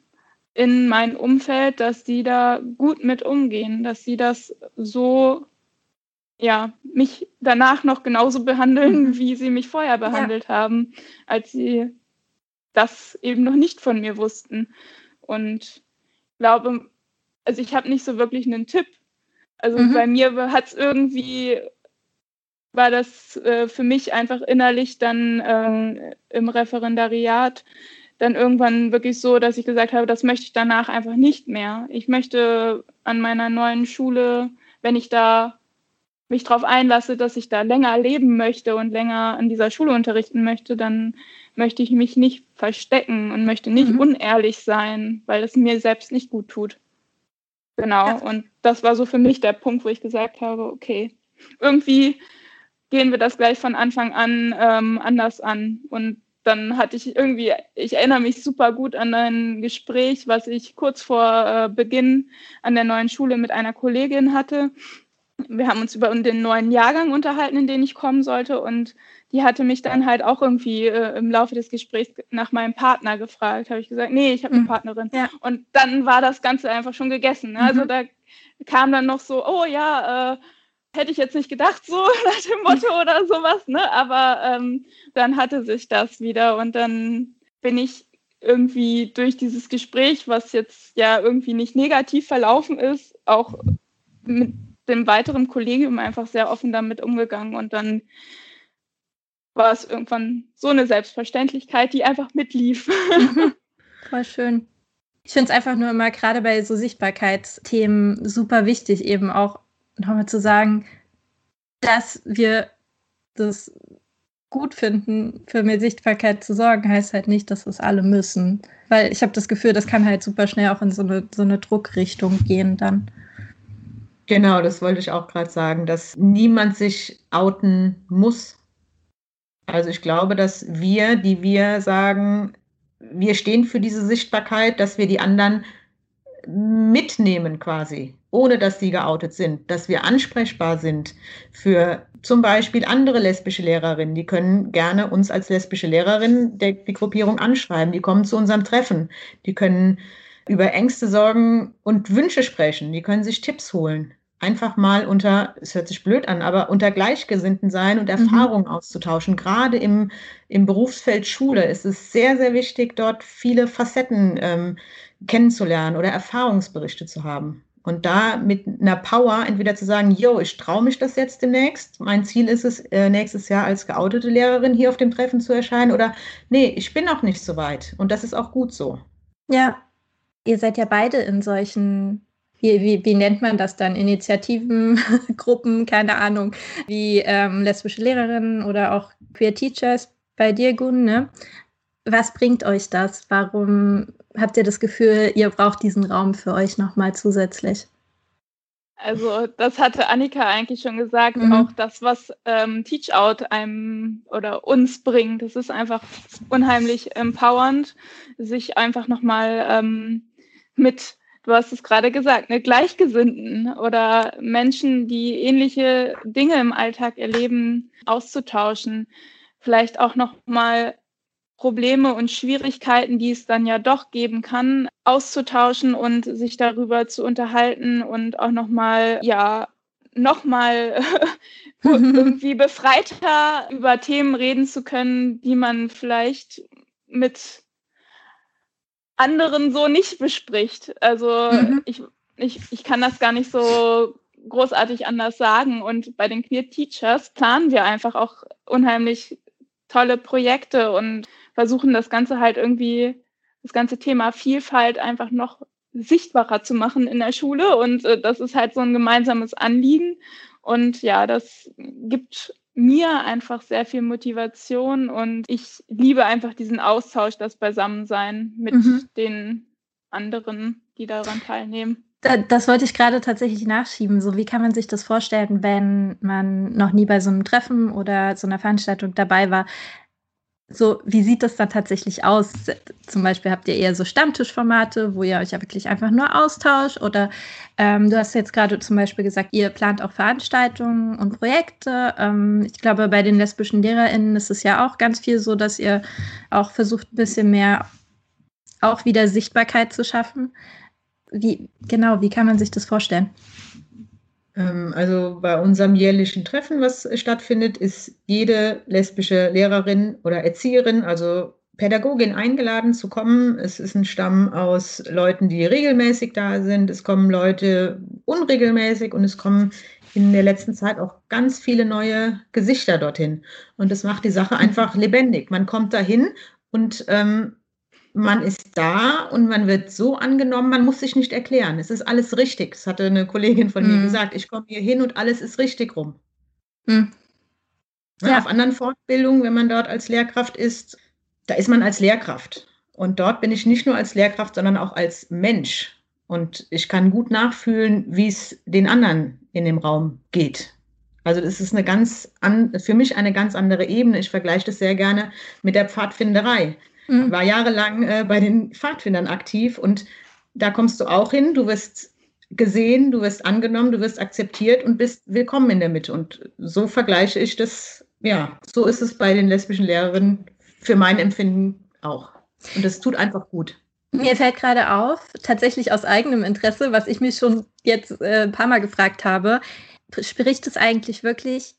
in mein Umfeld, dass sie da gut mit umgehen, dass sie das so, ja, mich danach noch genauso behandeln, mhm. wie sie mich vorher behandelt ja. haben, als sie das eben noch nicht von mir wussten. Und glaube, also ich habe nicht so wirklich einen Tipp. Also mhm. bei mir hat es irgendwie, war das äh, für mich einfach innerlich dann äh, im Referendariat dann irgendwann wirklich so, dass ich gesagt habe, das möchte ich danach einfach nicht mehr. Ich möchte an meiner neuen Schule, wenn ich da mich darauf einlasse, dass ich da länger leben möchte und länger an dieser Schule unterrichten möchte, dann möchte ich mich nicht verstecken und möchte nicht mhm. unehrlich sein, weil es mir selbst nicht gut tut. Genau. Ja. Und das war so für mich der Punkt, wo ich gesagt habe, okay, irgendwie gehen wir das gleich von Anfang an ähm, anders an. Und dann hatte ich irgendwie, ich erinnere mich super gut an ein Gespräch, was ich kurz vor äh, Beginn an der neuen Schule mit einer Kollegin hatte. Wir haben uns über den neuen Jahrgang unterhalten, in den ich kommen sollte. Und die hatte mich dann halt auch irgendwie äh, im Laufe des Gesprächs nach meinem Partner gefragt. Habe ich gesagt, nee, ich habe eine mhm. Partnerin. Ja. Und dann war das Ganze einfach schon gegessen. Ne? Also mhm. da kam dann noch so, oh ja, äh, hätte ich jetzt nicht gedacht, so nach dem Motto oder sowas, ne? Aber ähm, dann hatte sich das wieder und dann bin ich irgendwie durch dieses Gespräch, was jetzt ja irgendwie nicht negativ verlaufen ist, auch mit dem weiteren Kollegium einfach sehr offen damit umgegangen und dann war es irgendwann so eine Selbstverständlichkeit, die einfach mitlief. Voll schön. Ich finde es einfach nur immer gerade bei so Sichtbarkeitsthemen super wichtig, eben auch nochmal zu sagen, dass wir das gut finden, für mehr Sichtbarkeit zu sorgen, heißt halt nicht, dass es alle müssen. Weil ich habe das Gefühl, das kann halt super schnell auch in so eine, so eine Druckrichtung gehen dann. Genau, das wollte ich auch gerade sagen, dass niemand sich outen muss. Also ich glaube, dass wir, die wir sagen, wir stehen für diese Sichtbarkeit, dass wir die anderen mitnehmen quasi, ohne dass sie geoutet sind, dass wir ansprechbar sind für zum Beispiel andere lesbische Lehrerinnen. Die können gerne uns als lesbische Lehrerin der, die Gruppierung anschreiben. Die kommen zu unserem Treffen. Die können über Ängste, Sorgen und Wünsche sprechen. Die können sich Tipps holen. Einfach mal unter, es hört sich blöd an, aber unter Gleichgesinnten sein und Erfahrungen mhm. auszutauschen. Gerade im, im Berufsfeld Schule ist es sehr, sehr wichtig, dort viele Facetten ähm, kennenzulernen oder Erfahrungsberichte zu haben. Und da mit einer Power entweder zu sagen, yo, ich traue mich das jetzt demnächst. Mein Ziel ist es, äh, nächstes Jahr als geoutete Lehrerin hier auf dem Treffen zu erscheinen. Oder nee, ich bin noch nicht so weit. Und das ist auch gut so. Ja, ihr seid ja beide in solchen, wie, wie, wie nennt man das dann? Initiativen, Gruppen, keine Ahnung, wie ähm, lesbische Lehrerinnen oder auch Queer Teachers bei dir, Gun, ne? Was bringt euch das? Warum habt ihr das Gefühl, ihr braucht diesen Raum für euch nochmal zusätzlich? Also das hatte Annika eigentlich schon gesagt, mhm. auch das, was ähm, Teach Out einem oder uns bringt, das ist einfach unheimlich empowernd, sich einfach nochmal ähm, mit, du hast es gerade gesagt, ne, Gleichgesinnten oder Menschen, die ähnliche Dinge im Alltag erleben, auszutauschen. Vielleicht auch nochmal Probleme und Schwierigkeiten, die es dann ja doch geben kann, auszutauschen und sich darüber zu unterhalten und auch nochmal, ja, nochmal irgendwie befreiter über Themen reden zu können, die man vielleicht mit anderen so nicht bespricht. Also mhm. ich, ich, ich kann das gar nicht so großartig anders sagen. Und bei den Queer Teachers planen wir einfach auch unheimlich tolle Projekte und versuchen das Ganze halt irgendwie, das ganze Thema Vielfalt einfach noch sichtbarer zu machen in der Schule. Und äh, das ist halt so ein gemeinsames Anliegen. Und ja, das gibt mir einfach sehr viel Motivation und ich liebe einfach diesen Austausch, das Beisammensein mit mhm. den anderen, die daran teilnehmen. Das wollte ich gerade tatsächlich nachschieben. So, wie kann man sich das vorstellen, wenn man noch nie bei so einem Treffen oder so einer Veranstaltung dabei war? So, wie sieht das dann tatsächlich aus? Zum Beispiel habt ihr eher so Stammtischformate, wo ihr euch ja wirklich einfach nur austauscht oder ähm, du hast jetzt gerade zum Beispiel gesagt, ihr plant auch Veranstaltungen und Projekte. Ähm, ich glaube, bei den lesbischen LehrerInnen ist es ja auch ganz viel so, dass ihr auch versucht, ein bisschen mehr auch wieder Sichtbarkeit zu schaffen. Wie, genau, wie kann man sich das vorstellen? Ähm, also bei unserem jährlichen Treffen, was stattfindet, ist jede lesbische Lehrerin oder Erzieherin, also Pädagogin eingeladen zu kommen. Es ist ein Stamm aus Leuten, die regelmäßig da sind. Es kommen Leute unregelmäßig und es kommen in der letzten Zeit auch ganz viele neue Gesichter dorthin. Und das macht die Sache einfach lebendig. Man kommt dahin und ähm, man ist da und man wird so angenommen, man muss sich nicht erklären. Es ist alles richtig. Das hatte eine Kollegin von mhm. mir gesagt. Ich komme hier hin und alles ist richtig rum. Mhm. Ja. Auf anderen Fortbildungen, wenn man dort als Lehrkraft ist, da ist man als Lehrkraft. Und dort bin ich nicht nur als Lehrkraft, sondern auch als Mensch. Und ich kann gut nachfühlen, wie es den anderen in dem Raum geht. Also das ist eine ganz an, für mich eine ganz andere Ebene. Ich vergleiche das sehr gerne mit der Pfadfinderei. Mhm. War jahrelang äh, bei den Pfadfindern aktiv und da kommst du auch hin. Du wirst gesehen, du wirst angenommen, du wirst akzeptiert und bist willkommen in der Mitte. Und so vergleiche ich das, ja, so ist es bei den lesbischen Lehrerinnen für mein Empfinden auch. Und es tut einfach gut. Mir fällt gerade auf, tatsächlich aus eigenem Interesse, was ich mich schon jetzt äh, ein paar Mal gefragt habe, spricht es eigentlich wirklich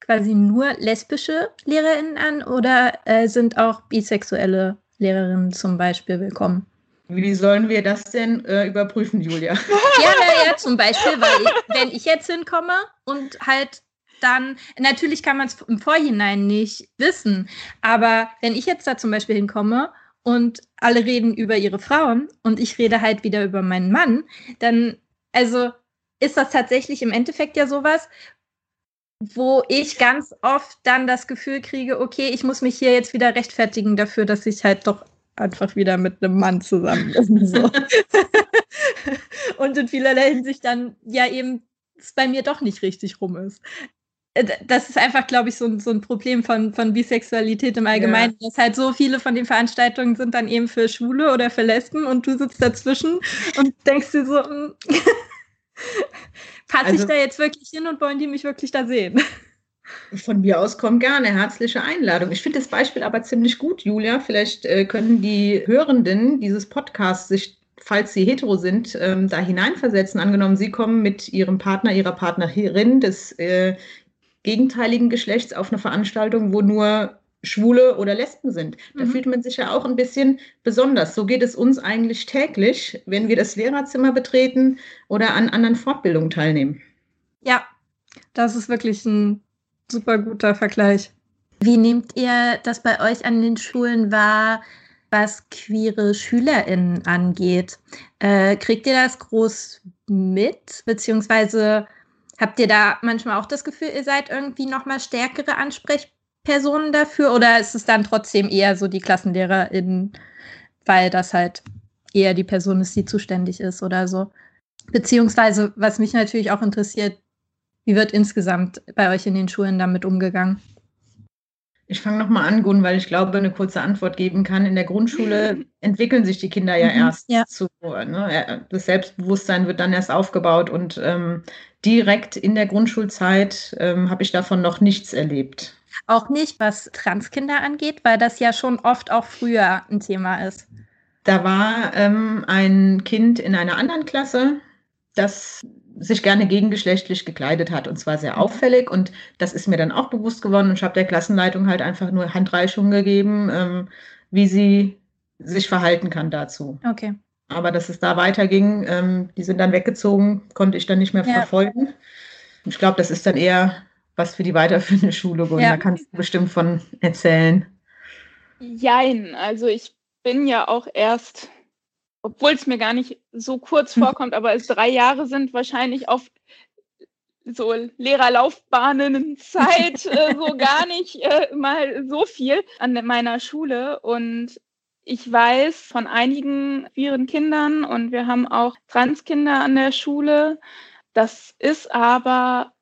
quasi nur lesbische LehrerInnen an oder äh, sind auch bisexuelle Lehrerinnen zum Beispiel willkommen? Wie sollen wir das denn äh, überprüfen, Julia? Ja, naja, zum Beispiel, weil ich, wenn ich jetzt hinkomme und halt dann, natürlich kann man es im Vorhinein nicht wissen, aber wenn ich jetzt da zum Beispiel hinkomme und alle reden über ihre Frauen und ich rede halt wieder über meinen Mann, dann, also ist das tatsächlich im Endeffekt ja sowas, wo ich ganz oft dann das Gefühl kriege, okay, ich muss mich hier jetzt wieder rechtfertigen dafür, dass ich halt doch einfach wieder mit einem Mann zusammen bin. So. und in vielerlei Hinsicht dann ja eben es bei mir doch nicht richtig rum ist. Äh, das ist einfach, glaube ich, so ein, so ein Problem von, von Bisexualität im Allgemeinen, ja. dass halt so viele von den Veranstaltungen sind dann eben für Schwule oder für Lesben und du sitzt dazwischen und denkst dir so, Passe also, ich da jetzt wirklich hin und wollen die mich wirklich da sehen? Von mir aus kommt gerne herzliche Einladung. Ich finde das Beispiel aber ziemlich gut, Julia. Vielleicht äh, können die Hörenden dieses Podcasts sich, falls sie hetero sind, ähm, da hineinversetzen. Angenommen, sie kommen mit ihrem Partner, ihrer Partnerin des äh, gegenteiligen Geschlechts auf eine Veranstaltung, wo nur Schwule oder Lesben sind. Da mhm. fühlt man sich ja auch ein bisschen besonders. So geht es uns eigentlich täglich, wenn wir das Lehrerzimmer betreten oder an anderen Fortbildungen teilnehmen. Ja, das ist wirklich ein super guter Vergleich. Wie nehmt ihr das bei euch an den Schulen wahr, was queere SchülerInnen angeht? Äh, kriegt ihr das groß mit? Beziehungsweise habt ihr da manchmal auch das Gefühl, ihr seid irgendwie nochmal stärkere Ansprechpartner? Personen dafür oder ist es dann trotzdem eher so die KlassenlehrerInnen, weil das halt eher die Person ist, die zuständig ist oder so? Beziehungsweise, was mich natürlich auch interessiert, wie wird insgesamt bei euch in den Schulen damit umgegangen? Ich fange nochmal an, Gun, weil ich glaube, eine kurze Antwort geben kann. In der Grundschule entwickeln sich die Kinder ja mhm, erst ja. zu. Ne? Das Selbstbewusstsein wird dann erst aufgebaut und ähm, direkt in der Grundschulzeit ähm, habe ich davon noch nichts erlebt. Auch nicht, was Transkinder angeht, weil das ja schon oft auch früher ein Thema ist. Da war ähm, ein Kind in einer anderen Klasse, das sich gerne gegengeschlechtlich gekleidet hat und zwar sehr mhm. auffällig und das ist mir dann auch bewusst geworden und ich habe der Klassenleitung halt einfach nur Handreichungen gegeben, ähm, wie sie sich verhalten kann dazu. Okay. aber dass es da weiterging, ähm, die sind dann weggezogen, konnte ich dann nicht mehr ja. verfolgen. Ich glaube, das ist dann eher was für die weiterführende Schule. Und ja. da kannst du bestimmt von erzählen. Jein, also ich bin ja auch erst, obwohl es mir gar nicht so kurz vorkommt, aber es drei Jahre sind, wahrscheinlich auf so Lehrerlaufbahnen Zeit äh, so gar nicht äh, mal so viel an meiner Schule und ich weiß von einigen ihren Kindern und wir haben auch Transkinder an der Schule. Das ist aber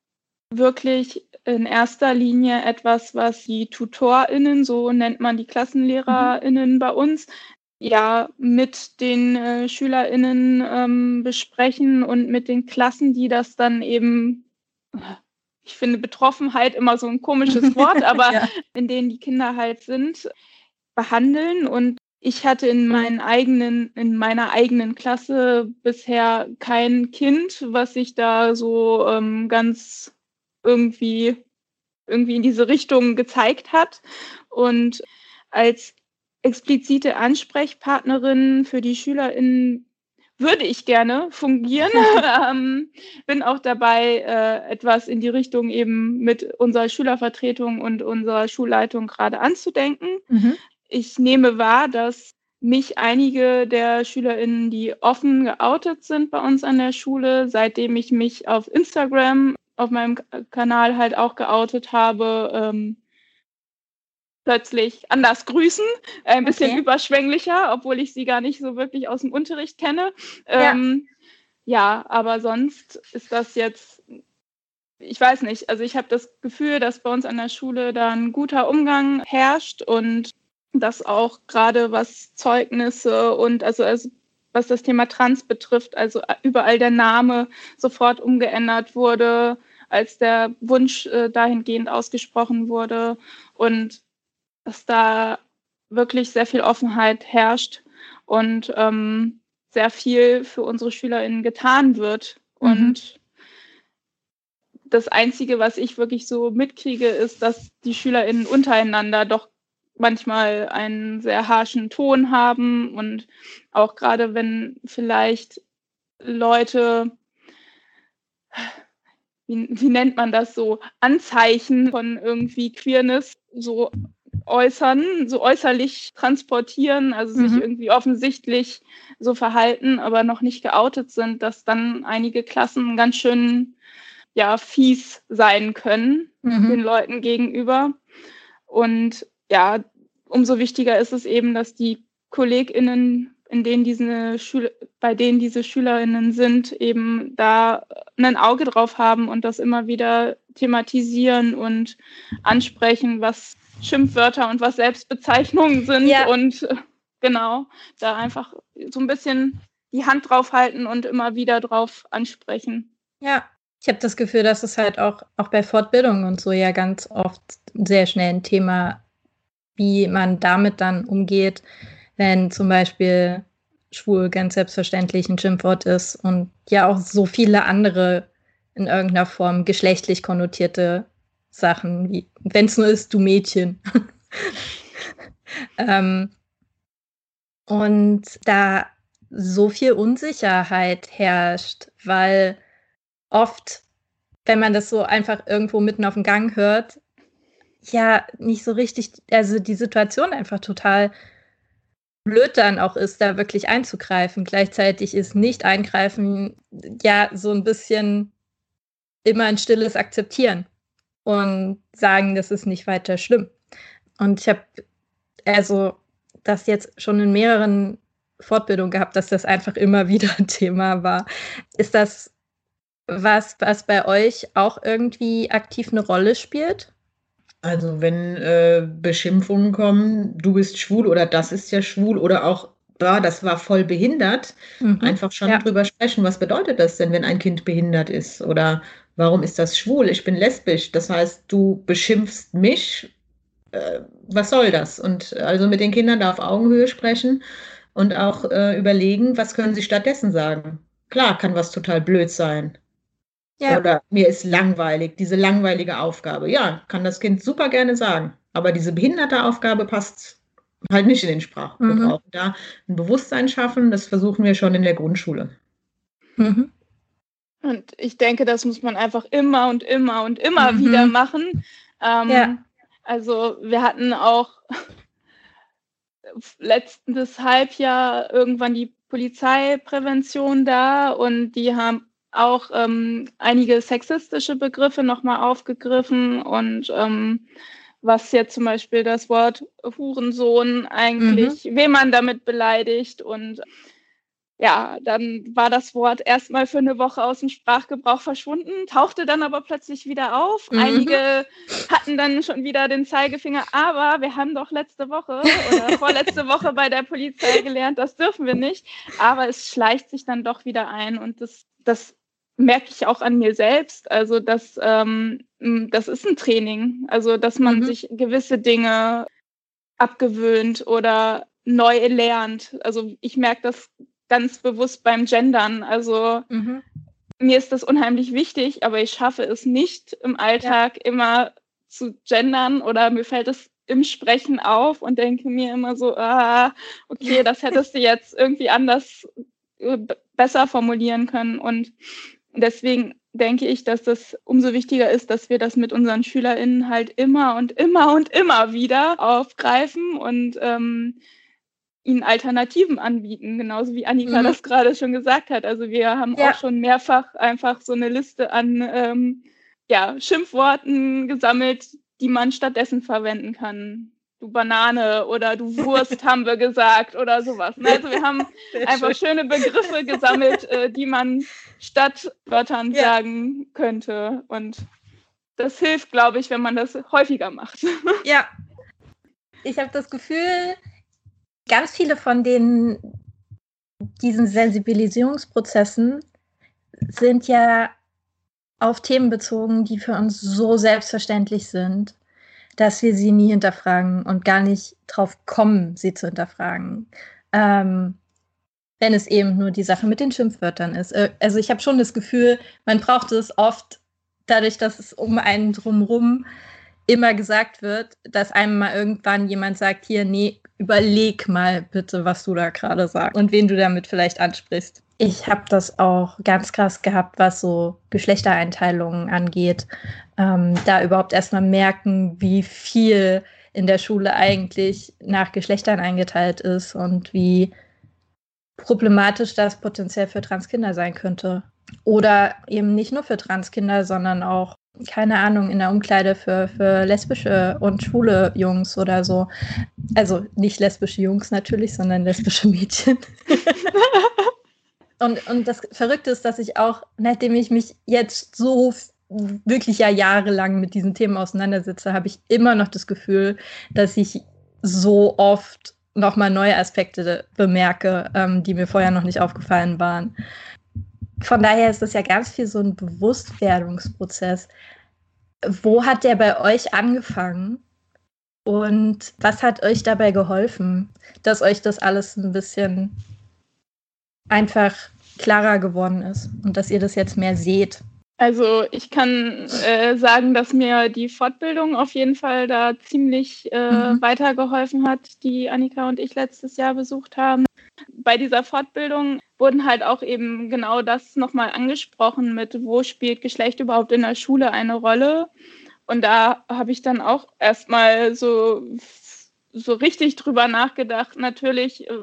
wirklich in erster Linie etwas, was die TutorInnen, so nennt man die KlassenlehrerInnen mhm. bei uns, ja, mit den äh, SchülerInnen ähm, besprechen und mit den Klassen, die das dann eben, ich finde Betroffenheit immer so ein komisches Wort, aber ja. in denen die Kinder halt sind, behandeln. Und ich hatte in meinen eigenen, in meiner eigenen Klasse bisher kein Kind, was sich da so ähm, ganz irgendwie, irgendwie in diese Richtung gezeigt hat. Und als explizite Ansprechpartnerin für die SchülerInnen würde ich gerne fungieren. ähm, bin auch dabei, äh, etwas in die Richtung eben mit unserer Schülervertretung und unserer Schulleitung gerade anzudenken. Mhm. Ich nehme wahr, dass mich einige der SchülerInnen, die offen geoutet sind bei uns an der Schule, seitdem ich mich auf Instagram auf meinem Kanal halt auch geoutet habe, ähm, plötzlich anders grüßen, äh, ein bisschen okay. überschwänglicher, obwohl ich sie gar nicht so wirklich aus dem Unterricht kenne. Ähm, ja. ja, aber sonst ist das jetzt, ich weiß nicht, also ich habe das Gefühl, dass bei uns an der Schule da ein guter Umgang herrscht und dass auch gerade was Zeugnisse und also, also was das Thema Trans betrifft, also überall der Name sofort umgeändert wurde, als der Wunsch äh, dahingehend ausgesprochen wurde und dass da wirklich sehr viel Offenheit herrscht und ähm, sehr viel für unsere SchülerInnen getan wird. Mhm. Und das Einzige, was ich wirklich so mitkriege, ist, dass die SchülerInnen untereinander doch manchmal einen sehr harschen Ton haben und auch gerade wenn vielleicht Leute, wie, wie nennt man das so, Anzeichen von irgendwie Queerness so äußern, so äußerlich transportieren, also mhm. sich irgendwie offensichtlich so verhalten, aber noch nicht geoutet sind, dass dann einige Klassen ganz schön ja fies sein können mhm. den Leuten gegenüber. Und ja, umso wichtiger ist es eben, dass die KollegInnen, in denen diese Schüler, bei denen diese SchülerInnen sind, eben da ein Auge drauf haben und das immer wieder thematisieren und ansprechen, was Schimpfwörter und was Selbstbezeichnungen sind ja. und äh, genau, da einfach so ein bisschen die Hand drauf halten und immer wieder drauf ansprechen. Ja, ich habe das Gefühl, dass es halt auch, auch bei Fortbildungen und so ja ganz oft sehr schnell ein Thema, wie man damit dann umgeht, wenn zum Beispiel schwul ganz selbstverständlich ein Schimpfwort ist und ja auch so viele andere in irgendeiner Form geschlechtlich konnotierte Sachen, wie wenn es nur ist, du Mädchen. ähm, und da so viel Unsicherheit herrscht, weil oft, wenn man das so einfach irgendwo mitten auf dem Gang hört, ja nicht so richtig, also die Situation einfach total blöd dann auch ist, da wirklich einzugreifen. Gleichzeitig ist nicht eingreifen ja so ein bisschen immer ein stilles Akzeptieren und sagen, das ist nicht weiter schlimm. Und ich habe also das jetzt schon in mehreren Fortbildungen gehabt, dass das einfach immer wieder ein Thema war. Ist das was, was bei euch auch irgendwie aktiv eine Rolle spielt? Also wenn äh, Beschimpfungen kommen, du bist schwul oder das ist ja schwul oder auch, ja, das war voll behindert, mhm. einfach schon ja. drüber sprechen, was bedeutet das denn, wenn ein Kind behindert ist oder warum ist das schwul? Ich bin lesbisch. Das heißt, du beschimpfst mich. Äh, was soll das? Und also mit den Kindern da auf Augenhöhe sprechen und auch äh, überlegen, was können sie stattdessen sagen. Klar, kann was total blöd sein. Ja. Oder mir ist langweilig, diese langweilige Aufgabe. Ja, kann das Kind super gerne sagen. Aber diese behinderte Aufgabe passt halt nicht in den Sprachgebrauch. Mhm. Da ein Bewusstsein schaffen, das versuchen wir schon in der Grundschule. Mhm. Und ich denke, das muss man einfach immer und immer und immer mhm. wieder machen. Ähm, ja. Also wir hatten auch letztes Halbjahr irgendwann die Polizeiprävention da und die haben auch ähm, einige sexistische Begriffe nochmal aufgegriffen und ähm, was jetzt zum Beispiel das Wort Hurensohn eigentlich, mhm. wen man damit beleidigt und ja, dann war das Wort erstmal für eine Woche aus dem Sprachgebrauch verschwunden, tauchte dann aber plötzlich wieder auf. Mhm. Einige hatten dann schon wieder den Zeigefinger, aber wir haben doch letzte Woche oder vorletzte Woche bei der Polizei gelernt, das dürfen wir nicht. Aber es schleicht sich dann doch wieder ein und das, das merke ich auch an mir selbst. Also das, ähm, das ist ein Training. Also dass man mhm. sich gewisse Dinge abgewöhnt oder neu lernt. Also ich merke das ganz bewusst beim Gendern. Also mhm. mir ist das unheimlich wichtig, aber ich schaffe es nicht im Alltag ja. immer zu gendern oder mir fällt es im Sprechen auf und denke mir immer so, ah, okay, das hättest du jetzt irgendwie anders äh, besser formulieren können. Und deswegen denke ich, dass das umso wichtiger ist, dass wir das mit unseren SchülerInnen halt immer und immer und immer wieder aufgreifen und ähm, ihnen Alternativen anbieten, genauso wie Annika mhm. das gerade schon gesagt hat. Also wir haben ja. auch schon mehrfach einfach so eine Liste an ähm, ja, Schimpfworten gesammelt, die man stattdessen verwenden kann. Du Banane oder du Wurst haben wir gesagt oder sowas. Ne? Also wir haben Sehr einfach schön. schöne Begriffe gesammelt, äh, die man statt Wörtern ja. sagen könnte. Und das hilft, glaube ich, wenn man das häufiger macht. Ja. Ich habe das Gefühl, ganz viele von den diesen Sensibilisierungsprozessen sind ja auf Themen bezogen, die für uns so selbstverständlich sind, dass wir sie nie hinterfragen und gar nicht drauf kommen, sie zu hinterfragen. Ähm, wenn es eben nur die Sache mit den Schimpfwörtern ist. Äh, also ich habe schon das Gefühl, man braucht es oft dadurch, dass es um einen drumherum immer gesagt wird, dass einem mal irgendwann jemand sagt, hier, nee, überleg mal bitte, was du da gerade sagst und wen du damit vielleicht ansprichst. Ich habe das auch ganz krass gehabt, was so Geschlechtereinteilungen angeht. Ähm, da überhaupt erstmal merken, wie viel in der Schule eigentlich nach Geschlechtern eingeteilt ist und wie problematisch das potenziell für Transkinder sein könnte. Oder eben nicht nur für Transkinder, sondern auch keine Ahnung, in der Umkleide für, für lesbische und schwule Jungs oder so. Also nicht lesbische Jungs natürlich, sondern lesbische Mädchen. und, und das Verrückte ist, dass ich auch, nachdem ich mich jetzt so wirklich ja jahrelang mit diesen Themen auseinandersetze, habe ich immer noch das Gefühl, dass ich so oft nochmal neue Aspekte bemerke, ähm, die mir vorher noch nicht aufgefallen waren von daher ist das ja ganz viel so ein Bewusstwerdungsprozess. Wo hat der bei euch angefangen? Und was hat euch dabei geholfen, dass euch das alles ein bisschen einfach klarer geworden ist und dass ihr das jetzt mehr seht? Also ich kann äh, sagen, dass mir die Fortbildung auf jeden Fall da ziemlich äh, mhm. weitergeholfen hat, die Annika und ich letztes Jahr besucht haben. Bei dieser Fortbildung wurden halt auch eben genau das nochmal angesprochen mit, wo spielt Geschlecht überhaupt in der Schule eine Rolle. Und da habe ich dann auch erstmal so, so richtig drüber nachgedacht. Natürlich äh,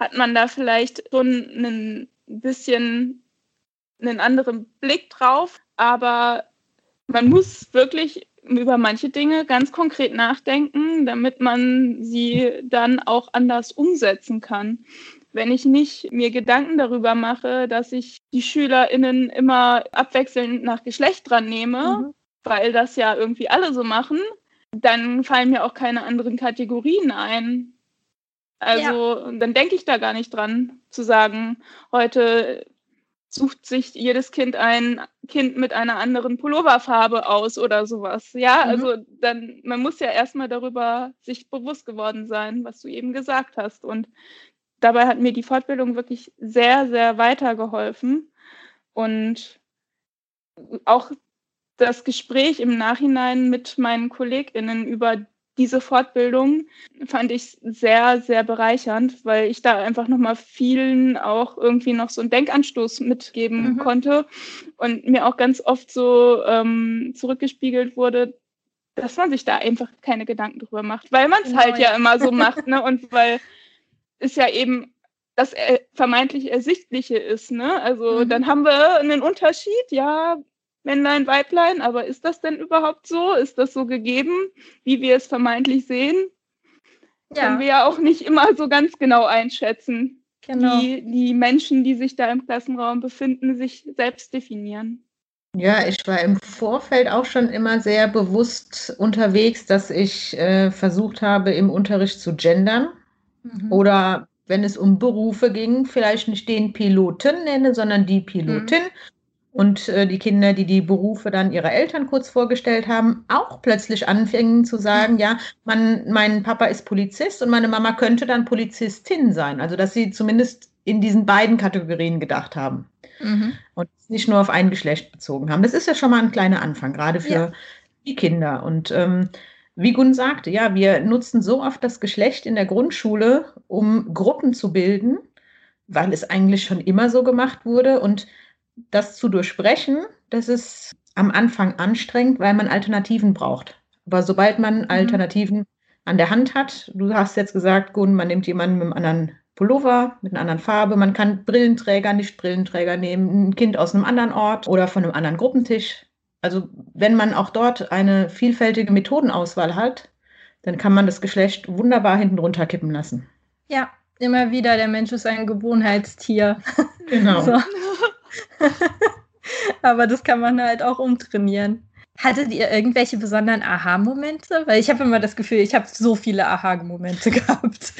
hat man da vielleicht schon ein bisschen einen anderen Blick drauf, aber man muss wirklich über manche Dinge ganz konkret nachdenken, damit man sie dann auch anders umsetzen kann wenn ich nicht mir Gedanken darüber mache, dass ich die SchülerInnen immer abwechselnd nach Geschlecht dran nehme, mhm. weil das ja irgendwie alle so machen, dann fallen mir auch keine anderen Kategorien ein. Also ja. dann denke ich da gar nicht dran, zu sagen, heute sucht sich jedes Kind ein Kind mit einer anderen Pulloverfarbe aus oder sowas. Ja, mhm. also dann, man muss ja erstmal darüber sich bewusst geworden sein, was du eben gesagt hast. Und dabei hat mir die Fortbildung wirklich sehr, sehr weitergeholfen. Und auch das Gespräch im Nachhinein mit meinen KollegInnen über diese Fortbildung fand ich sehr, sehr bereichernd, weil ich da einfach nochmal vielen auch irgendwie noch so einen Denkanstoß mitgeben mhm. konnte und mir auch ganz oft so ähm, zurückgespiegelt wurde, dass man sich da einfach keine Gedanken drüber macht, weil man es genau, halt ja. ja immer so macht, ne? Und weil es ja eben das vermeintlich Ersichtliche ist, ne? Also mhm. dann haben wir einen Unterschied, ja, Männlein, Weiblein, aber ist das denn überhaupt so? Ist das so gegeben, wie wir es vermeintlich sehen? Ja. Können wir ja auch nicht immer so ganz genau einschätzen, genau. wie die Menschen, die sich da im Klassenraum befinden, sich selbst definieren. Ja, ich war im Vorfeld auch schon immer sehr bewusst unterwegs, dass ich äh, versucht habe, im Unterricht zu gendern mhm. oder wenn es um Berufe ging, vielleicht nicht den Piloten nenne, sondern die Pilotin. Mhm. Und äh, die Kinder, die die Berufe dann ihrer Eltern kurz vorgestellt haben, auch plötzlich anfingen zu sagen, ja, man, mein Papa ist Polizist und meine Mama könnte dann Polizistin sein. Also dass sie zumindest in diesen beiden Kategorien gedacht haben mhm. und nicht nur auf ein Geschlecht bezogen haben. Das ist ja schon mal ein kleiner Anfang, gerade für ja. die Kinder. Und ähm, wie Gunn sagte, ja, wir nutzen so oft das Geschlecht in der Grundschule, um Gruppen zu bilden, weil es eigentlich schon immer so gemacht wurde und das zu durchbrechen, das ist am Anfang anstrengend, weil man Alternativen braucht. Aber sobald man mhm. Alternativen an der Hand hat, du hast jetzt gesagt, Gun, man nimmt jemanden mit einem anderen Pullover, mit einer anderen Farbe, man kann Brillenträger, nicht Brillenträger nehmen, ein Kind aus einem anderen Ort oder von einem anderen Gruppentisch. Also wenn man auch dort eine vielfältige Methodenauswahl hat, dann kann man das Geschlecht wunderbar hinten runterkippen lassen. Ja, immer wieder, der Mensch ist ein Gewohnheitstier. Genau. So. Aber das kann man halt auch umtrainieren. Hattet ihr irgendwelche besonderen Aha-Momente? Weil ich habe immer das Gefühl, ich habe so viele Aha-Momente gehabt.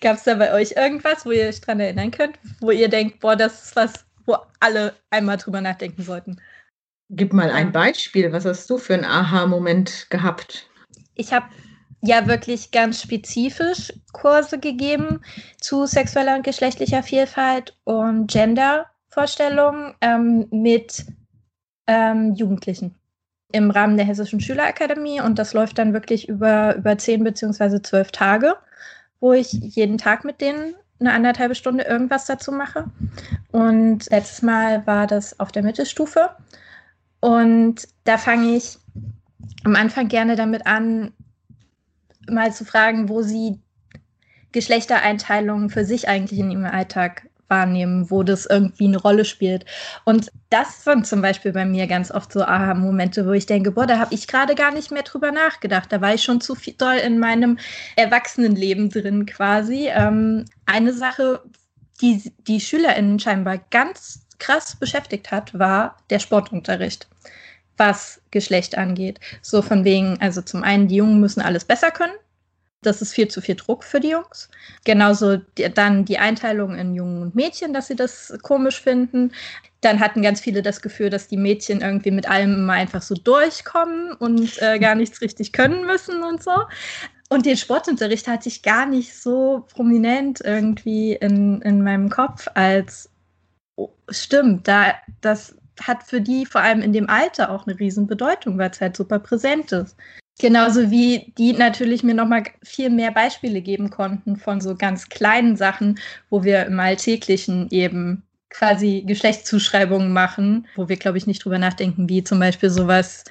Gab es da bei euch irgendwas, wo ihr euch dran erinnern könnt, wo ihr denkt, boah, das ist was, wo alle einmal drüber nachdenken sollten? Gib mal ein Beispiel. Was hast du für einen Aha-Moment gehabt? Ich habe ja wirklich ganz spezifisch Kurse gegeben zu sexueller und geschlechtlicher Vielfalt und Gender Vorstellung ähm, mit ähm, Jugendlichen im Rahmen der Hessischen Schülerakademie und das läuft dann wirklich über, über zehn beziehungsweise zwölf Tage, wo ich jeden Tag mit denen eine anderthalbe Stunde irgendwas dazu mache. Und letztes Mal war das auf der Mittelstufe. Und da fange ich am Anfang gerne damit an, mal zu fragen, wo sie Geschlechtereinteilungen für sich eigentlich in ihrem Alltag wahrnehmen, wo das irgendwie eine Rolle spielt. Und das sind zum Beispiel bei mir ganz oft so Aha-Momente, wo ich denke, boah, da habe ich gerade gar nicht mehr drüber nachgedacht. Da war ich schon zu viel doll in meinem Erwachsenenleben drin quasi. Ähm, eine Sache, die die SchülerInnen scheinbar ganz krass beschäftigt hat, war der Sportunterricht was Geschlecht angeht. So von wegen, also zum einen, die Jungen müssen alles besser können, das ist viel zu viel Druck für die Jungs. Genauso die, dann die Einteilung in Jungen und Mädchen, dass sie das komisch finden. Dann hatten ganz viele das Gefühl, dass die Mädchen irgendwie mit allem immer einfach so durchkommen und äh, gar nichts richtig können müssen und so. Und den Sportunterricht hatte ich gar nicht so prominent irgendwie in, in meinem Kopf als, oh, stimmt, da, das hat für die vor allem in dem Alter auch eine Riesenbedeutung, weil es halt super präsent ist. Genauso wie die natürlich mir nochmal viel mehr Beispiele geben konnten von so ganz kleinen Sachen, wo wir im Alltäglichen eben quasi Geschlechtszuschreibungen machen, wo wir, glaube ich, nicht drüber nachdenken, wie zum Beispiel sowas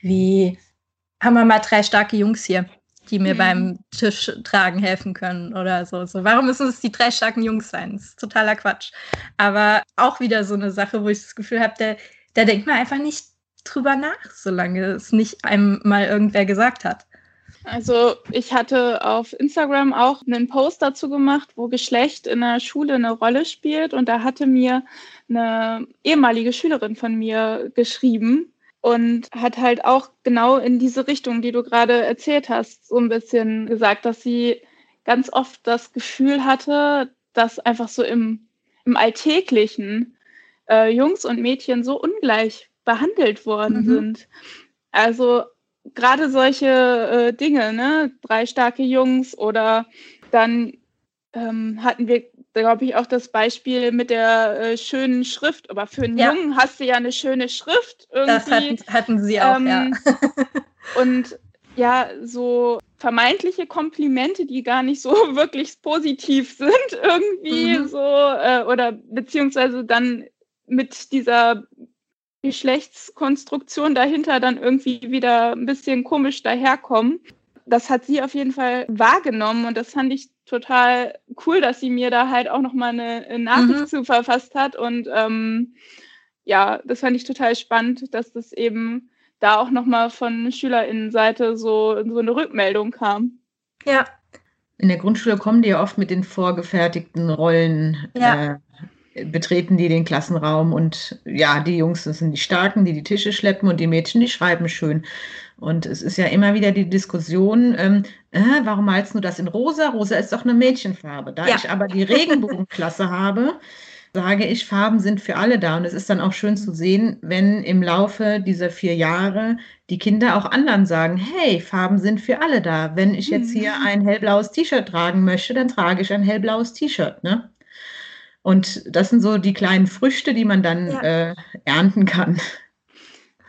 wie, haben wir mal drei starke Jungs hier, die mir mhm. beim Tisch tragen helfen können oder so. so. Warum müssen es die drei starken Jungs sein? Das ist totaler Quatsch. Aber auch wieder so eine Sache, wo ich das Gefühl habe, da, da denkt man einfach nicht drüber nach, solange es nicht einem mal irgendwer gesagt hat. Also ich hatte auf Instagram auch einen Post dazu gemacht, wo Geschlecht in der Schule eine Rolle spielt. Und da hatte mir eine ehemalige Schülerin von mir geschrieben und hat halt auch genau in diese Richtung, die du gerade erzählt hast, so ein bisschen gesagt, dass sie ganz oft das Gefühl hatte, dass einfach so im, im Alltäglichen äh, Jungs und Mädchen so ungleich behandelt worden mhm. sind. Also gerade solche äh, Dinge, ne? drei starke Jungs oder dann ähm, hatten wir, glaube ich, auch das Beispiel mit der äh, schönen Schrift. Aber für einen ja. Jungen hast du ja eine schöne Schrift. Irgendwie. Das hatten, hatten sie auch, ähm, ja. und ja, so vermeintliche Komplimente, die gar nicht so wirklich positiv sind, irgendwie mhm. so, äh, oder beziehungsweise dann mit dieser Geschlechtskonstruktion dahinter dann irgendwie wieder ein bisschen komisch daherkommen. Das hat sie auf jeden Fall wahrgenommen und das fand ich total cool, dass sie mir da halt auch nochmal eine Nachricht mhm. zu verfasst hat. Und ähm, ja, das fand ich total spannend, dass das eben da auch nochmal von SchülerInnenseite so, so eine Rückmeldung kam. Ja. In der Grundschule kommen die ja oft mit den vorgefertigten Rollen ja. äh, betreten die den Klassenraum und ja, die Jungs, das sind die Starken, die die Tische schleppen und die Mädchen, die schreiben schön. Und es ist ja immer wieder die Diskussion, ähm, äh, warum malst du das in rosa? Rosa ist doch eine Mädchenfarbe. Da ja. ich aber die Regenbogenklasse habe, sage ich, Farben sind für alle da. Und es ist dann auch schön zu sehen, wenn im Laufe dieser vier Jahre die Kinder auch anderen sagen, hey, Farben sind für alle da. Wenn ich jetzt hier mhm. ein hellblaues T-Shirt tragen möchte, dann trage ich ein hellblaues T-Shirt. Ne? Und das sind so die kleinen Früchte, die man dann ja. äh, ernten kann.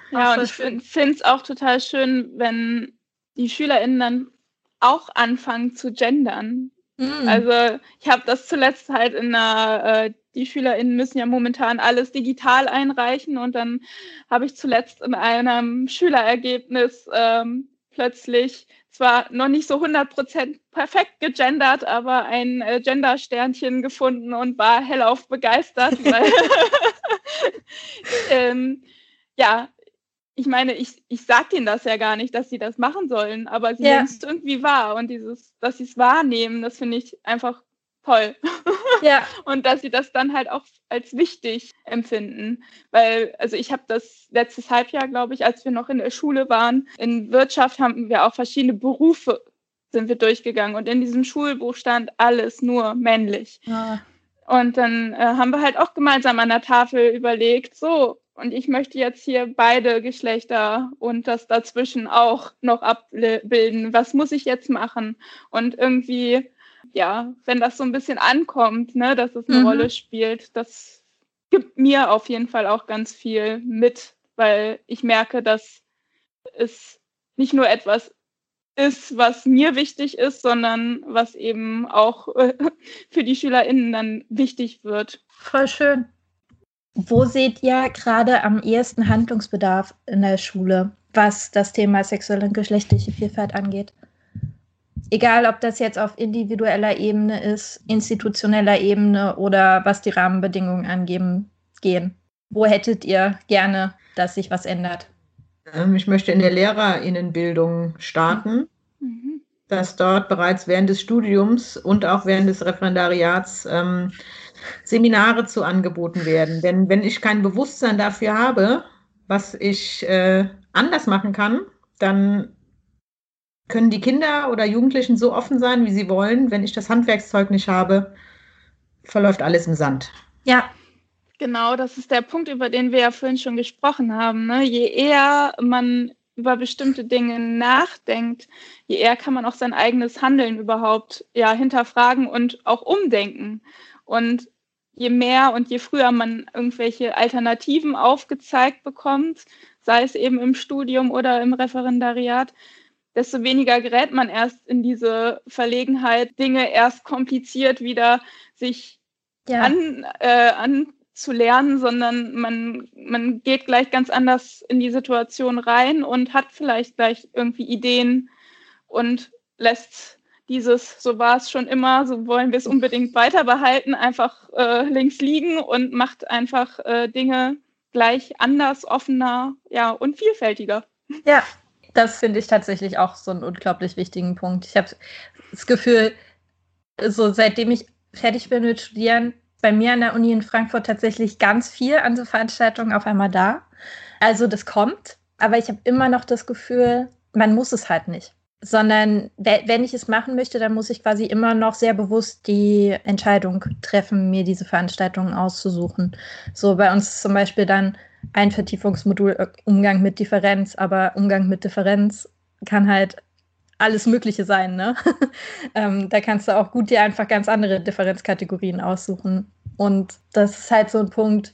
Ja, und ich finde es auch total schön, wenn die SchülerInnen dann auch anfangen zu gendern. Mhm. Also ich habe das zuletzt halt in einer äh, die SchülerInnen müssen ja momentan alles digital einreichen und dann habe ich zuletzt in einem Schülerergebnis ähm, plötzlich zwar noch nicht so 100% perfekt gegendert, aber ein äh, Gender-Sternchen gefunden und war hellauf begeistert, weil ähm, ja, ich meine, ich, ich sage denen das ja gar nicht, dass sie das machen sollen, aber sie ja. nehmen es irgendwie wahr und dieses, dass sie es wahrnehmen, das finde ich einfach toll. Ja. und dass sie das dann halt auch als wichtig empfinden. Weil, also ich habe das letztes Halbjahr, glaube ich, als wir noch in der Schule waren, in Wirtschaft haben wir auch verschiedene Berufe sind wir durchgegangen und in diesem Schulbuch stand alles nur männlich. Ja. Und dann äh, haben wir halt auch gemeinsam an der Tafel überlegt, so, und ich möchte jetzt hier beide Geschlechter und das dazwischen auch noch abbilden. Was muss ich jetzt machen? Und irgendwie ja, wenn das so ein bisschen ankommt, ne, dass es eine mhm. Rolle spielt, das gibt mir auf jeden Fall auch ganz viel mit, weil ich merke, dass es nicht nur etwas ist, was mir wichtig ist, sondern was eben auch äh, für die SchülerInnen dann wichtig wird. Voll schön. Wo seht ihr gerade am ehesten Handlungsbedarf in der Schule, was das Thema sexuelle und geschlechtliche Vielfalt angeht? Egal, ob das jetzt auf individueller Ebene ist, institutioneller Ebene oder was die Rahmenbedingungen angeben, gehen. Wo hättet ihr gerne, dass sich was ändert? Ähm, ich möchte in der Lehrerinnenbildung starten, mhm. dass dort bereits während des Studiums und auch während des Referendariats ähm, Seminare zu angeboten werden. Denn wenn ich kein Bewusstsein dafür habe, was ich äh, anders machen kann, dann können die Kinder oder Jugendlichen so offen sein, wie sie wollen. Wenn ich das Handwerkszeug nicht habe, verläuft alles im Sand. Ja, genau, das ist der Punkt, über den wir ja vorhin schon gesprochen haben. Ne? Je eher man über bestimmte Dinge nachdenkt, je eher kann man auch sein eigenes Handeln überhaupt ja hinterfragen und auch umdenken. Und je mehr und je früher man irgendwelche Alternativen aufgezeigt bekommt, sei es eben im Studium oder im Referendariat, desto weniger gerät man erst in diese Verlegenheit, Dinge erst kompliziert wieder sich ja. an, äh, anzulernen, sondern man, man geht gleich ganz anders in die Situation rein und hat vielleicht gleich irgendwie Ideen und lässt dieses, so war es schon immer, so wollen wir es unbedingt weiter behalten, einfach äh, links liegen und macht einfach äh, Dinge gleich anders, offener, ja, und vielfältiger. Ja, das finde ich tatsächlich auch so einen unglaublich wichtigen Punkt. Ich habe das Gefühl, so seitdem ich fertig bin mit Studieren, bei mir an der Uni in Frankfurt tatsächlich ganz viel an so Veranstaltungen auf einmal da. Also das kommt, aber ich habe immer noch das Gefühl, man muss es halt nicht. Sondern wenn ich es machen möchte, dann muss ich quasi immer noch sehr bewusst die Entscheidung treffen, mir diese Veranstaltungen auszusuchen. So bei uns zum Beispiel dann ein Vertiefungsmodul äh, Umgang mit Differenz, aber Umgang mit Differenz kann halt alles Mögliche sein. Ne? ähm, da kannst du auch gut dir einfach ganz andere Differenzkategorien aussuchen. Und das ist halt so ein Punkt,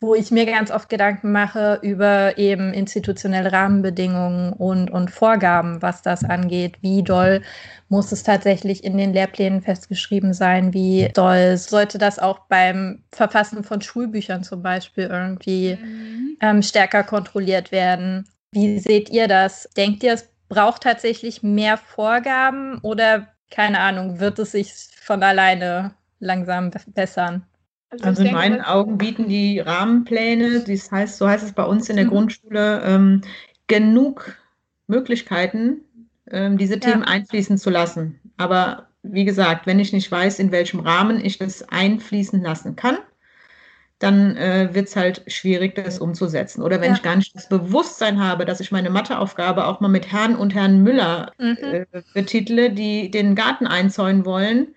wo ich mir ganz oft Gedanken mache über eben institutionelle Rahmenbedingungen und, und Vorgaben, was das angeht. Wie doll muss es tatsächlich in den Lehrplänen festgeschrieben sein? Wie doll sollte das auch beim Verfassen von Schulbüchern zum Beispiel irgendwie mhm. ähm, stärker kontrolliert werden? Wie seht ihr das? Denkt ihr, es braucht tatsächlich mehr Vorgaben oder keine Ahnung, wird es sich von alleine langsam bessern? Also, also in denke, meinen Augen bieten die Rahmenpläne, das heißt, so heißt es bei uns in der mhm. Grundschule, ähm, genug Möglichkeiten, ähm, diese Themen ja. einfließen zu lassen. Aber wie gesagt, wenn ich nicht weiß, in welchem Rahmen ich das einfließen lassen kann, dann äh, wird es halt schwierig, das umzusetzen. Oder wenn ja. ich gar nicht das Bewusstsein habe, dass ich meine Matheaufgabe auch mal mit Herrn und Herrn Müller mhm. äh, betitle, die den Garten einzäunen wollen,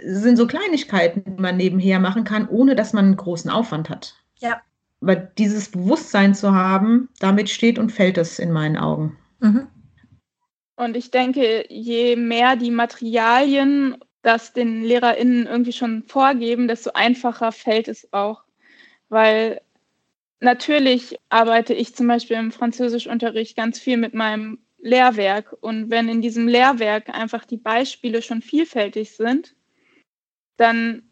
sind so Kleinigkeiten, die man nebenher machen kann, ohne dass man einen großen Aufwand hat. Ja. Aber dieses Bewusstsein zu haben, damit steht und fällt es in meinen Augen. Mhm. Und ich denke, je mehr die Materialien das den LehrerInnen irgendwie schon vorgeben, desto einfacher fällt es auch. Weil natürlich arbeite ich zum Beispiel im Französischunterricht ganz viel mit meinem Lehrwerk. Und wenn in diesem Lehrwerk einfach die Beispiele schon vielfältig sind, dann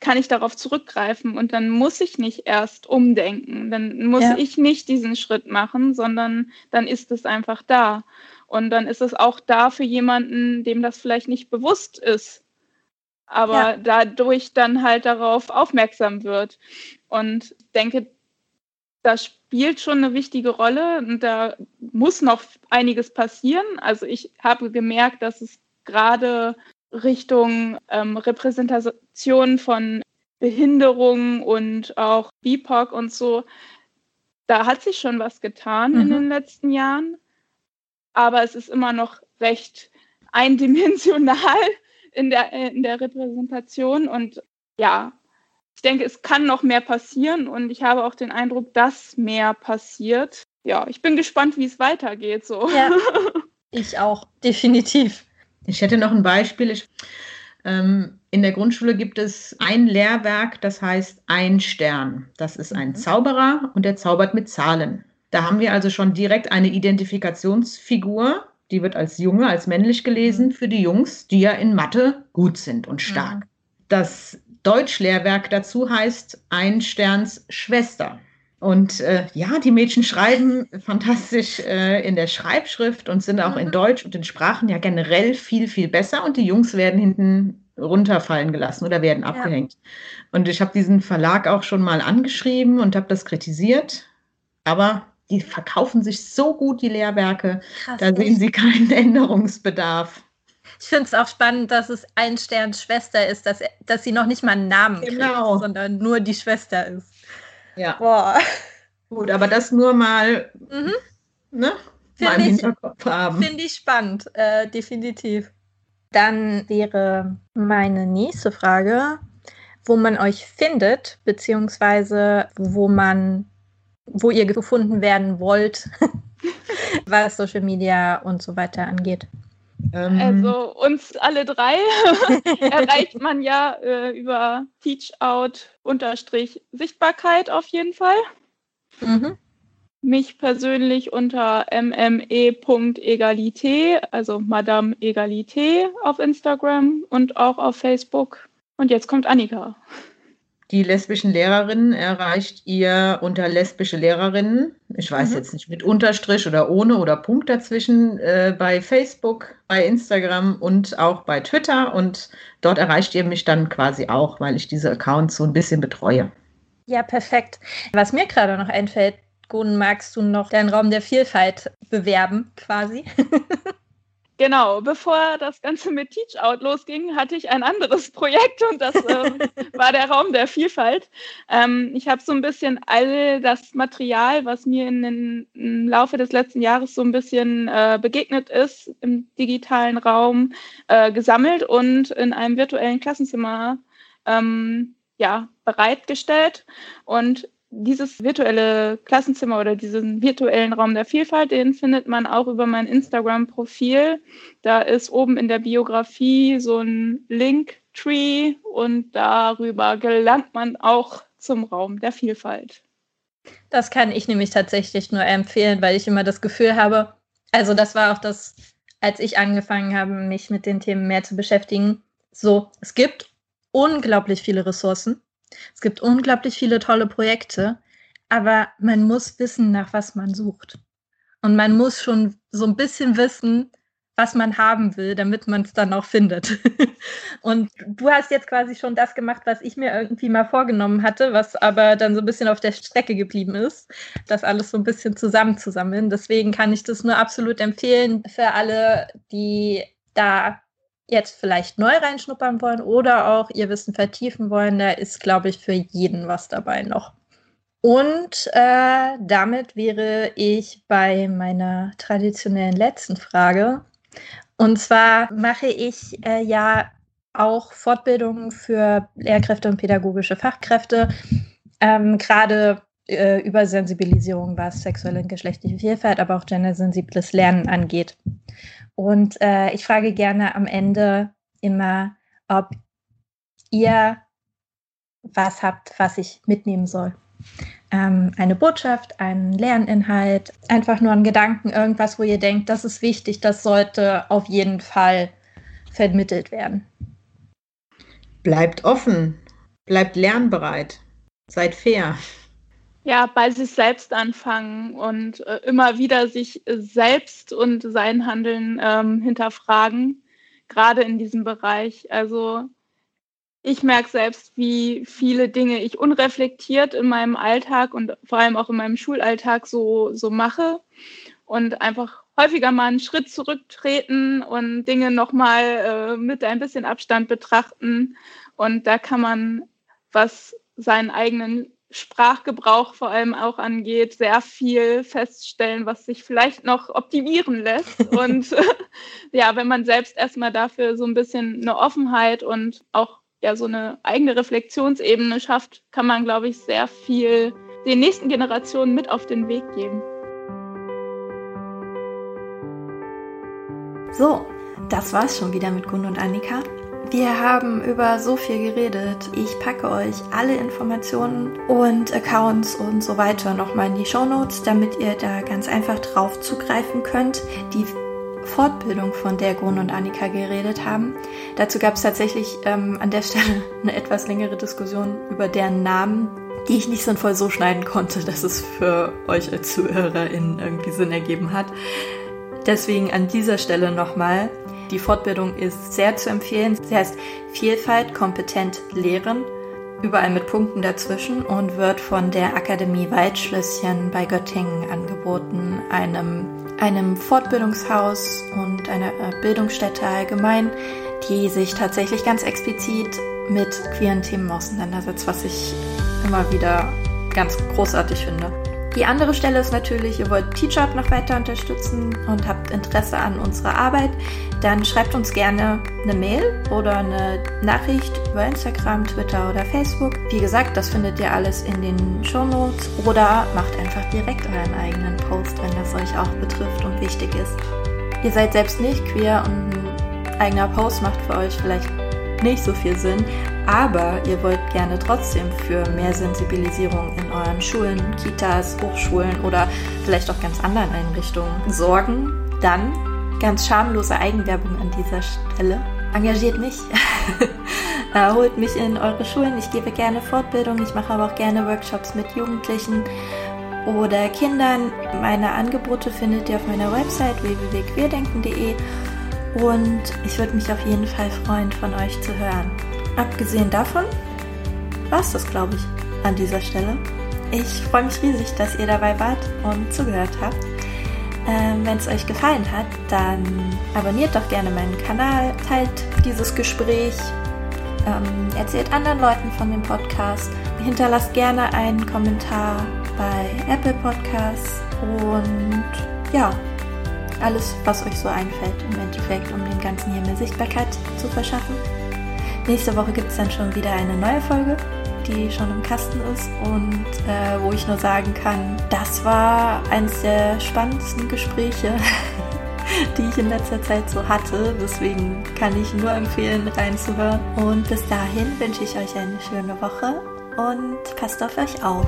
kann ich darauf zurückgreifen und dann muss ich nicht erst umdenken. Dann muss ja. ich nicht diesen Schritt machen, sondern dann ist es einfach da. Und dann ist es auch da für jemanden, dem das vielleicht nicht bewusst ist, aber ja. dadurch dann halt darauf aufmerksam wird. Und ich denke, das spielt schon eine wichtige Rolle und da muss noch einiges passieren. Also ich habe gemerkt, dass es gerade Richtung ähm, Repräsentation von Behinderung und auch BIPOC und so, da hat sich schon was getan mhm. in den letzten Jahren, aber es ist immer noch recht eindimensional in der, in der Repräsentation. Und ja, ich denke, es kann noch mehr passieren und ich habe auch den Eindruck, dass mehr passiert. Ja, ich bin gespannt, wie es weitergeht. So. Ja, ich auch, definitiv. Ich hätte noch ein Beispiel. Ich, ähm, in der Grundschule gibt es ein Lehrwerk, das heißt ein Stern. Das ist ein mhm. Zauberer und der zaubert mit Zahlen. Da haben wir also schon direkt eine Identifikationsfigur die wird als Junge, als männlich gelesen mhm. für die Jungs, die ja in Mathe gut sind und stark. Mhm. Das Deutschlehrwerk dazu heißt Einsterns Schwester. Und äh, ja, die Mädchen schreiben fantastisch äh, in der Schreibschrift und sind auch mhm. in Deutsch und in Sprachen ja generell viel, viel besser. Und die Jungs werden hinten runterfallen gelassen oder werden abgehängt. Ja. Und ich habe diesen Verlag auch schon mal angeschrieben und habe das kritisiert. Aber die verkaufen sich so gut, die Lehrwerke. Krass, da sehen sie keinen Änderungsbedarf. Ich finde es auch spannend, dass es ein Sterns Schwester ist, dass, dass sie noch nicht mal einen Namen genau. kriegt, sondern nur die Schwester ist. Ja. Boah. Gut, aber das nur mal, mhm. ne? Mal im Hinterkopf haben. Finde ich spannend, äh, definitiv. Dann wäre meine nächste Frage, wo man euch findet, beziehungsweise wo man wo ihr gefunden werden wollt, was Social Media und so weiter angeht? Ähm. Also uns alle drei erreicht man ja äh, über Teachout-Sichtbarkeit auf jeden Fall. Mhm. Mich persönlich unter mme.egalité, also Madame Egalité auf Instagram und auch auf Facebook. Und jetzt kommt Annika. Die lesbischen Lehrerinnen erreicht ihr unter lesbische Lehrerinnen. Ich weiß mhm. jetzt nicht, mit Unterstrich oder ohne oder Punkt dazwischen äh, bei Facebook, bei Instagram und auch bei Twitter. Und dort erreicht ihr mich dann quasi auch, weil ich diese Accounts so ein bisschen betreue. Ja, perfekt. Was mir gerade noch einfällt, Gun, magst du noch deinen Raum der Vielfalt bewerben, quasi? Genau, bevor das Ganze mit Teach Out losging, hatte ich ein anderes Projekt und das äh, war der Raum der Vielfalt. Ähm, ich habe so ein bisschen all das Material, was mir in den, im Laufe des letzten Jahres so ein bisschen äh, begegnet ist im digitalen Raum, äh, gesammelt und in einem virtuellen Klassenzimmer ähm, ja, bereitgestellt. Und dieses virtuelle Klassenzimmer oder diesen virtuellen Raum der Vielfalt, den findet man auch über mein Instagram-Profil. Da ist oben in der Biografie so ein Linktree und darüber gelangt man auch zum Raum der Vielfalt. Das kann ich nämlich tatsächlich nur empfehlen, weil ich immer das Gefühl habe, also das war auch das, als ich angefangen habe, mich mit den Themen mehr zu beschäftigen. So, es gibt unglaublich viele Ressourcen. Es gibt unglaublich viele tolle Projekte, aber man muss wissen, nach was man sucht. Und man muss schon so ein bisschen wissen, was man haben will, damit man es dann auch findet. und du hast jetzt quasi schon das gemacht, was ich mir irgendwie mal vorgenommen hatte, was aber dann so ein bisschen auf der Strecke geblieben ist, das alles so ein bisschen zusammenzusammeln. Deswegen kann ich das nur absolut empfehlen für alle, die da jetzt vielleicht neu reinschnuppern wollen oder auch ihr Wissen vertiefen wollen. Da ist, glaube ich, für jeden was dabei noch. Und äh, damit wäre ich bei meiner traditionellen letzten Frage. Und zwar mache ich äh, ja auch Fortbildungen für Lehrkräfte und pädagogische Fachkräfte, ähm, gerade äh, über Sensibilisierung, was sexuelle und geschlechtliche Vielfalt, aber auch gendersensibles Lernen angeht. Und äh, ich frage gerne am Ende immer, ob ihr was habt, was ich mitnehmen soll ähm, eine Botschaft, einen Lerninhalt, einfach nur einen Gedanken, irgendwas, wo ihr denkt, das ist wichtig, das sollte auf jeden Fall vermittelt werden. Bleibt offen, bleibt lernbereit, seid fair. Ja, bei sich selbst anfangen und äh, immer wieder sich selbst und sein Handeln ähm, hinterfragen, gerade in diesem Bereich. Also ich merke selbst, wie viele Dinge ich unreflektiert in meinem Alltag und vor allem auch in meinem Schulalltag so, so mache und einfach häufiger mal einen Schritt zurücktreten und Dinge nochmal äh, mit ein bisschen Abstand betrachten. Und da kann man, was seinen eigenen Sprachgebrauch vor allem auch angeht, sehr viel feststellen, was sich vielleicht noch optimieren lässt. Und ja, wenn man selbst erstmal dafür so ein bisschen eine Offenheit und auch ja so eine eigene Reflexionsebene schafft, kann man, glaube ich, sehr viel den nächsten Generationen mit auf den Weg geben. So, das war's schon wieder mit Gun und Annika. Wir haben über so viel geredet. Ich packe euch alle Informationen und Accounts und so weiter nochmal in die Show Notes, damit ihr da ganz einfach drauf zugreifen könnt. Die Fortbildung, von der Gun und Annika geredet haben. Dazu gab es tatsächlich ähm, an der Stelle eine etwas längere Diskussion über deren Namen, die ich nicht sinnvoll so schneiden konnte, dass es für euch als ZuhörerInnen irgendwie Sinn ergeben hat. Deswegen an dieser Stelle nochmal. Die Fortbildung ist sehr zu empfehlen. Sie heißt Vielfalt kompetent lehren, überall mit Punkten dazwischen und wird von der Akademie Waldschlösschen bei Göttingen angeboten, einem einem Fortbildungshaus und einer äh, Bildungsstätte allgemein, die sich tatsächlich ganz explizit mit queeren Themen auseinandersetzt, was ich immer wieder ganz großartig finde. Die andere Stelle ist natürlich, ihr wollt Teachup noch weiter unterstützen und habt Interesse an unserer Arbeit, dann schreibt uns gerne eine Mail oder eine Nachricht über Instagram, Twitter oder Facebook. Wie gesagt, das findet ihr alles in den Show Notes oder macht einfach direkt euren eigenen Post, wenn das euch auch betrifft und wichtig ist. Ihr seid selbst nicht queer und ein eigener Post macht für euch vielleicht nicht so viel Sinn, aber ihr wollt gerne trotzdem für mehr Sensibilisierung in euren Schulen, Kitas, Hochschulen oder vielleicht auch ganz anderen Einrichtungen sorgen, dann ganz schamlose Eigenwerbung an dieser Stelle. Engagiert mich, äh, holt mich in eure Schulen. Ich gebe gerne Fortbildung, ich mache aber auch gerne Workshops mit Jugendlichen oder Kindern. Meine Angebote findet ihr auf meiner Website www.queerdenken.de und ich würde mich auf jeden Fall freuen, von euch zu hören. Abgesehen davon war es das, glaube ich, an dieser Stelle. Ich freue mich riesig, dass ihr dabei wart und zugehört habt. Ähm, Wenn es euch gefallen hat, dann abonniert doch gerne meinen Kanal, teilt dieses Gespräch, ähm, erzählt anderen Leuten von dem Podcast, hinterlasst gerne einen Kommentar bei Apple Podcasts und ja, alles, was euch so einfällt, im Endeffekt, um dem Ganzen hier mehr Sichtbarkeit zu verschaffen. Nächste Woche gibt es dann schon wieder eine neue Folge, die schon im Kasten ist und äh, wo ich nur sagen kann, das war eines der spannendsten Gespräche, die ich in letzter Zeit so hatte. Deswegen kann ich nur empfehlen, reinzuhören. Und bis dahin wünsche ich euch eine schöne Woche und passt auf euch auf.